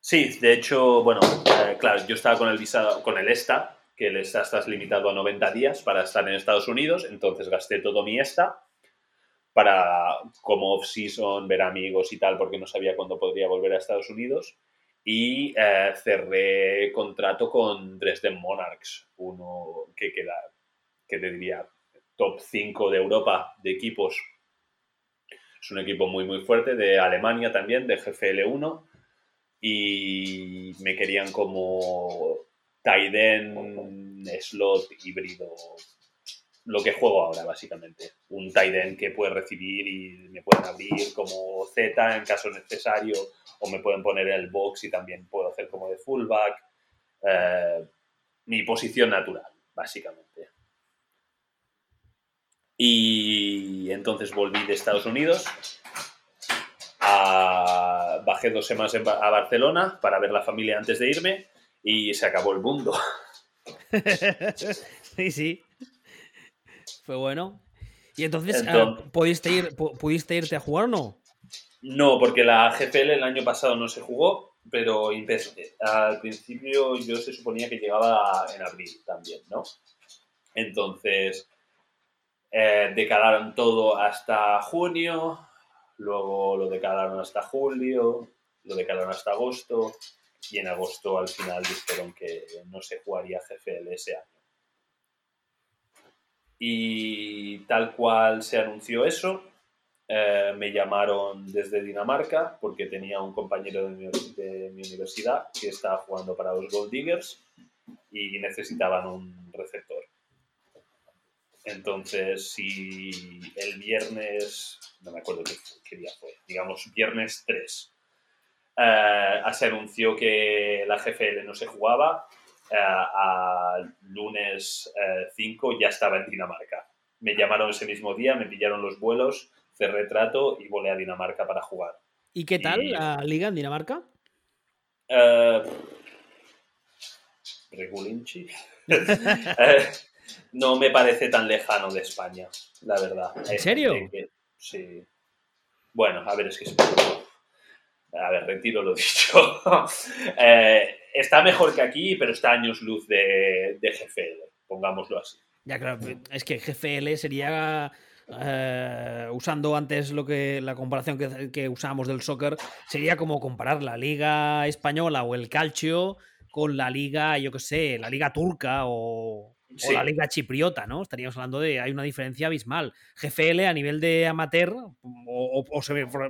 Sí, de hecho, bueno, eh, claro, yo estaba con el visado, con el ESTA, que el ESTA estás limitado a 90 días para estar en Estados Unidos, entonces gasté todo mi ESTA para, como off-season, ver amigos y tal, porque no sabía cuándo podría volver a Estados Unidos y eh, cerré contrato con Dresden Monarchs, uno que queda, que te diría, top 5 de Europa de equipos Es un equipo muy, muy fuerte de Alemania también, de GFL1. Y me querían como Taiden slot híbrido. Lo que juego ahora, básicamente. Un Taiden que puede recibir y me pueden abrir como Z en caso necesario. O me pueden poner el box y también puedo hacer como de fullback. Eh, mi posición natural, básicamente. Y entonces volví de Estados Unidos. bajé dos semanas a Barcelona para ver la familia antes de irme y se acabó el mundo. sí, sí. Fue bueno. ¿Y entonces, ah, ¿pudiste, ir, ¿pudiste irte a jugar o no? No, porque la GFL el año pasado no se jugó, pero al principio yo se suponía que llegaba en abril también, ¿no? Entonces, eh, decalaron todo hasta junio, luego lo decalaron hasta julio, lo decalaron hasta agosto y en agosto al final dijeron que no se jugaría GFL ese año. Y tal cual se anunció eso, eh, me llamaron desde Dinamarca porque tenía un compañero de mi, universidad que estaba jugando para los Gold Diggers y necesitaban un receptor. Entonces, si el viernes, no me acuerdo qué, día fue, digamos viernes 3, eh, se anunció que la GFL no se jugaba, a lunes 5 eh, ya estaba en Dinamarca. Me llamaron ese mismo día, me pillaron los vuelos, cerré trato y volé a Dinamarca para jugar. ¿Y qué tal la liga en Dinamarca? Regulinchi. no me parece tan lejano de España, la verdad. ¿En serio? sí. Bueno, a ver, es que A ver, retiro lo dicho. Eh, está mejor que aquí, pero está años luz de, GFL, pongámoslo así. Ya, claro, es que GFL sería. Eh, usando antes lo que la comparación que, que usábamos del soccer, sería como comparar la liga española o el calcio con la liga, yo qué sé, la liga turca o, o la liga chipriota, ¿no? Estaríamos hablando de, hay una diferencia abismal. GFL a nivel de amateur o, o,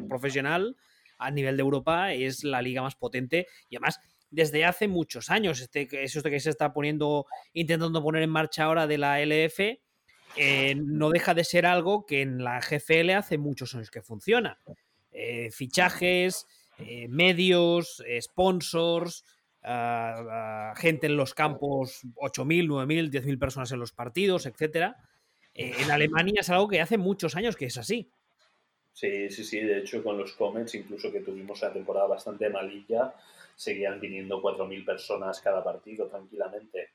profesional, a nivel de Europa, es la liga más potente y además desde hace muchos años, este, eso que se está poniendo, intentando poner en marcha ahora de la LF, eh, no deja de ser algo que en la GFL hace muchos años que funciona. Eh, fichajes, eh, medios, sponsors, gente en los campos, 8.000, 9.000, 10.000 personas en los partidos, etc. En Alemania es algo que hace muchos años que es así. Sí, sí, sí. De hecho, con los Comets, incluso que tuvimos una temporada bastante malilla, seguían viniendo 4.000 personas cada partido tranquilamente.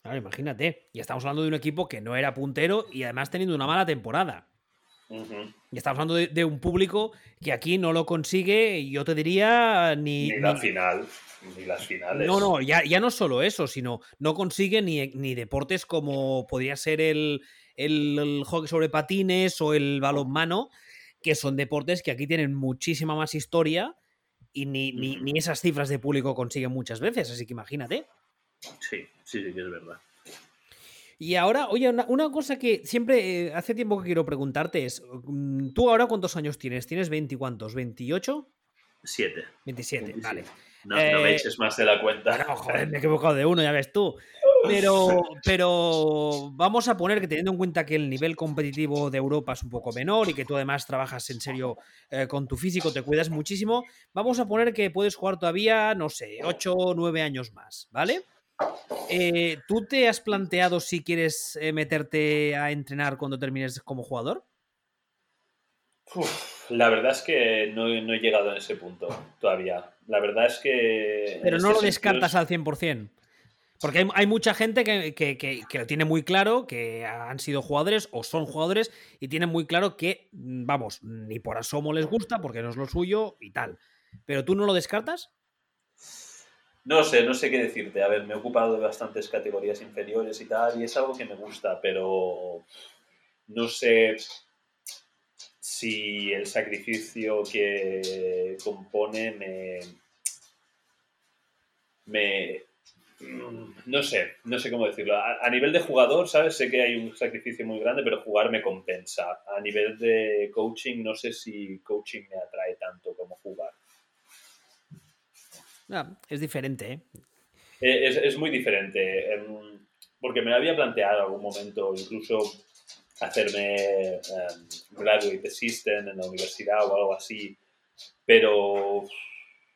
Claro, imagínate. Y estamos hablando de un equipo que no era puntero y además teniendo una mala temporada. Y estamos hablando de, un público que aquí no lo consigue, yo te diría, ni. Ni la final, ni las finales. No, no, ya, ya no solo eso, sino no consigue ni, ni deportes como podría ser el, el, hockey sobre patines o el balonmano, que son deportes que aquí tienen muchísima más historia y ni, ni, ni esas cifras de público consiguen muchas veces, así que imagínate. Sí, sí, sí, es verdad. Y ahora, oye, una, cosa que siempre eh, hace tiempo que quiero preguntarte es, mm, ¿tú ahora cuántos años tienes? ¿Tienes 20 cuántos? ¿28? 7. 27, vale. No, no me eh, eches más de la cuenta. No, joder, me he equivocado de uno, ya ves tú. Pero, pero vamos a poner que teniendo en cuenta que el nivel competitivo de Europa es un poco menor y que tú además trabajas en serio eh, con tu físico, te cuidas muchísimo, vamos a poner que puedes jugar todavía, no sé, 8 o 9 años más, ¿vale? Eh, ¿Tú te has planteado si quieres eh, meterte a entrenar cuando termines como jugador? la verdad es que no, he llegado a ese punto todavía. La verdad es que... Pero no lo descartas al 100%. Porque hay, mucha gente que, lo tiene muy claro, que han sido jugadores o son jugadores y tienen muy claro que, mm, vamos, ni por asomo les gusta porque no es lo suyo y tal. ¿Pero tú no lo descartas? No sé, no sé qué decirte. A ver, me he ocupado de bastantes categorías inferiores y tal, y es algo que me gusta, pero no sé si el sacrificio que compone me, Mm, no sé, no sé cómo decirlo. A, nivel de jugador, ¿sabes? Sé que hay un sacrificio muy grande, pero jugar me compensa. A nivel de coaching, no sé si coaching me atrae tanto como jugar. Ah, es diferente, ¿eh? E, es, muy diferente. Em, porque me había planteado en algún momento incluso hacerme um, graduate assistant en la universidad o algo así, pero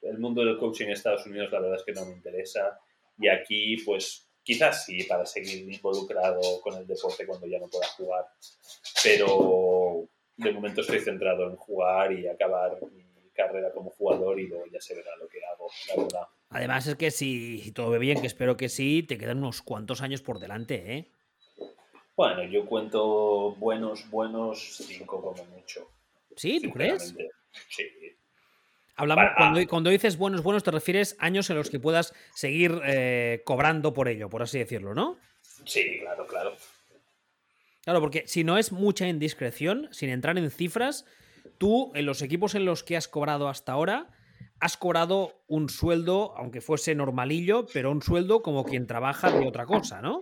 el mundo del coaching en Estados Unidos la verdad es que no me interesa y aquí pues quizás sí para seguir involucrado con el deporte cuando ya no pueda jugar, pero de momento estoy centrado en jugar y acabar mi carrera como jugador y luego ya se verá lo que hago, la verdad. Además es que si todo ve bien, que espero que sí, te quedan unos cuantos años por delante, ¿eh? Bueno, yo cuento buenos, buenos cinco como mucho. ¿Sí? ¿Tú crees? Sí. Hablamos, cuando, cuando, dices buenos, buenos, te refieres años en los que puedas seguir eh, cobrando por ello, por así decirlo, ¿no? Sí, claro, claro. Claro, porque si no es mucha indiscreción, sin entrar en cifras, tú en los equipos en los que has cobrado hasta ahora, has cobrado un sueldo, aunque fuese normalillo, pero un sueldo como quien trabaja de otra cosa, ¿no?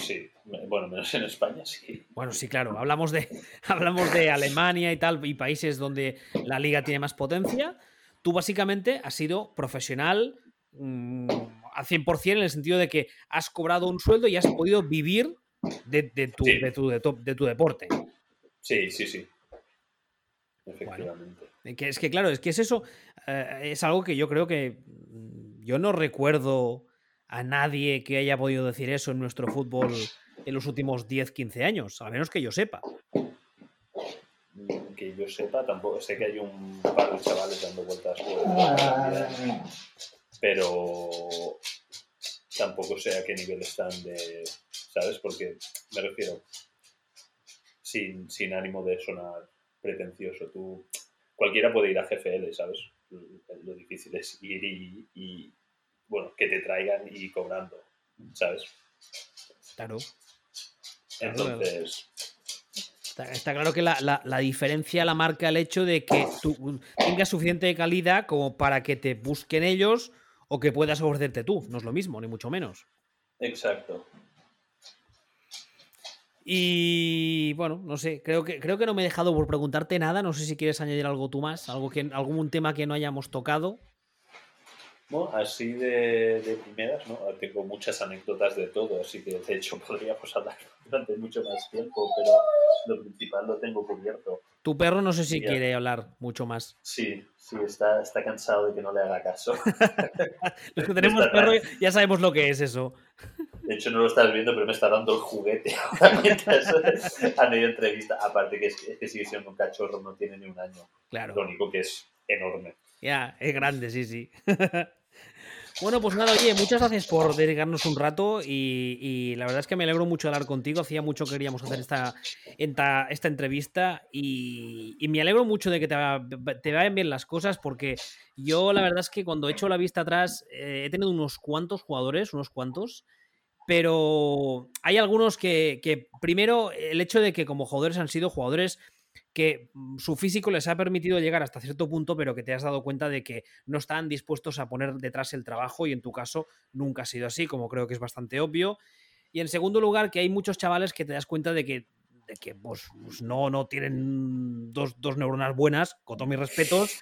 Sí, bueno, menos en España, sí. Bueno, sí, claro. Hablamos de, hablamos de Alemania y tal, y países donde la liga tiene más potencia. Tú básicamente has sido profesional mm, al 100% en el sentido de que has cobrado un sueldo y has podido vivir de, tu, de, tu, de, tu, deporte. Sí, sí, sí. Efectivamente. que es que, claro, es que es eso. Eh, es algo que yo creo que mm, yo no recuerdo a nadie que haya podido decir eso en nuestro fútbol en los últimos 10, 15 años, a menos que yo sepa. Yo sepa, tampoco sé que hay un par de chavales dando vueltas por pero tampoco sé a qué nivel están de, ¿sabes? Porque me refiero, sin, sin ánimo de sonar pretencioso, tú, cualquiera puede ir a GFL, ¿sabes? Lo difícil es ir y bueno, que te traigan y cobrando, ¿sabes? Claro. Entonces. Está, claro que la, diferencia la marca el hecho de que tú tengas suficiente calidad como para que te busquen ellos o que puedas ofrecerte tú. No es lo mismo, ni mucho menos. Exacto. Y bueno, no sé, creo que, creo que no me he dejado por preguntarte nada. No sé si quieres añadir algo tú más, algo que, algún tema que no hayamos tocado. Así de, de, primeras, ¿no? Tengo muchas anécdotas de todo, así que de hecho podríamos hablar durante mucho más tiempo, pero lo principal lo tengo cubierto. Tu perro no sé si quiere hablar mucho más. Sí, sí, está, está cansado de que no le haga caso. Los que tenemos perro ya sabemos lo que es eso. De hecho, no lo estás viendo, pero me está dando el juguete ahora mientras a media entrevista. Aparte que es, que sigue siendo un cachorro, no tiene ni un año. Claro. Lo único que es enorme. Ya, es grande, sí, sí. Bueno, pues nada, oye, muchas gracias por dedicarnos un rato y, la verdad es que me alegro mucho de hablar contigo. Hacía mucho que queríamos hacer esta, esta, entrevista y, me alegro mucho de que te, vayan bien las cosas porque yo la verdad es que cuando he hecho la vista atrás eh, he tenido unos cuantos jugadores, unos cuantos, pero hay algunos que primero el hecho de que como jugadores han sido jugadores que mm, su físico les ha permitido llegar hasta cierto punto, pero que te has dado cuenta de que no están dispuestos a poner detrás el trabajo y en tu caso nunca ha sido así, como creo que es bastante obvio. Y en segundo lugar, que hay muchos chavales que te das cuenta de que, de que pues, pues no, no tienen dos, neuronas buenas, con todos mis respetos,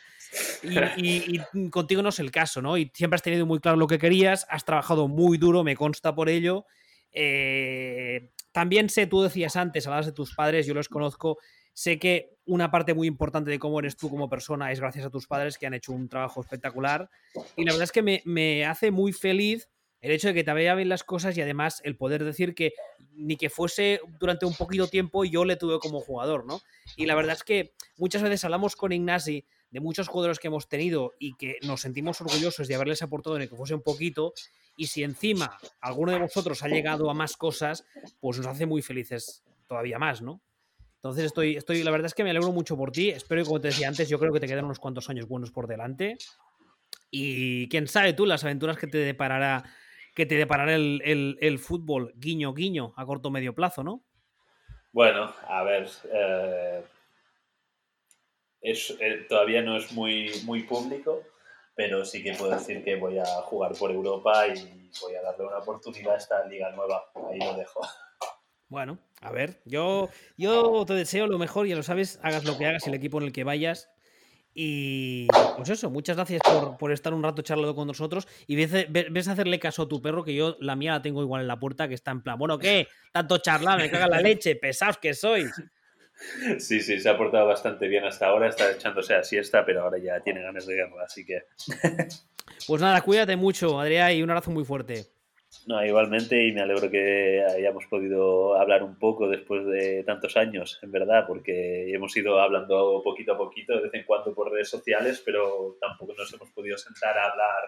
y, contigo no es el caso, ¿no? Y siempre has tenido muy claro lo que querías, has trabajado muy duro, me consta por ello. Eh, también sé, tú decías antes, hablabas de tus padres, yo los conozco, Sé que una parte muy importante de cómo eres tú como persona es gracias a tus padres que han hecho un trabajo espectacular. Y la verdad es que me, hace muy feliz el hecho de que te vaya bien las cosas y además el poder decir que ni que fuese durante un poquito tiempo yo le tuve como jugador, ¿no? Y la verdad es que muchas veces hablamos con Ignasi de muchos jugadores que hemos tenido y que nos sentimos orgullosos de haberles aportado en que fuese un poquito y si encima alguno de vosotros ha llegado a más cosas, pues nos hace muy felices todavía más, ¿no? Entonces estoy, estoy, la verdad es que me alegro mucho por ti. Espero que, como te decía antes, yo creo que te quedan unos cuantos años buenos por delante. Y quién sabe tú las aventuras que te deparará, que te deparará el, fútbol, guiño, guiño, a corto medio plazo, ¿no? Bueno, a ver. Eh, es, eh, todavía no es muy, muy público, pero sí que puedo decir que voy a jugar por Europa y voy a darle una oportunidad a esta liga nueva. Ahí lo dejo. Bueno, a ver, yo, yo te deseo lo mejor, ya lo sabes, hagas lo que hagas, el equipo en el que vayas. Y pues eso, muchas gracias por, estar un rato charlando con nosotros. Y ves, ves, a hacerle caso a tu perro, que yo la mía la tengo igual en la puerta, que está en plan, bueno, ¿qué? Tanto charlar, me caga la leche, pesados que sois. Sí, sí, se ha portado bastante bien hasta ahora, está echándose a siesta, pero ahora ya tiene ganas de guerra, así que... Pues nada, cuídate mucho, Adrián, y un abrazo muy fuerte. No, igualmente, y me alegro que hayamos podido hablar un poco después de tantos años, en verdad, porque hemos ido hablando poquito a poquito, de vez en cuando por redes sociales, pero tampoco nos hemos podido sentar a hablar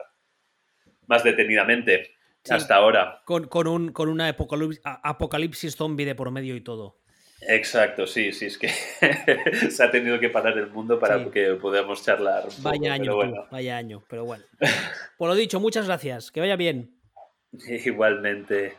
más detenidamente hasta ahora. Con, con, un, con una apocalipsis, apocalipsis zombie de por medio y todo. Exacto, sí, sí, es que se ha tenido que parar el mundo para que podamos charlar. vaya año, vaya año, pero bueno. Por lo dicho, muchas gracias, que vaya bien. Igualmente.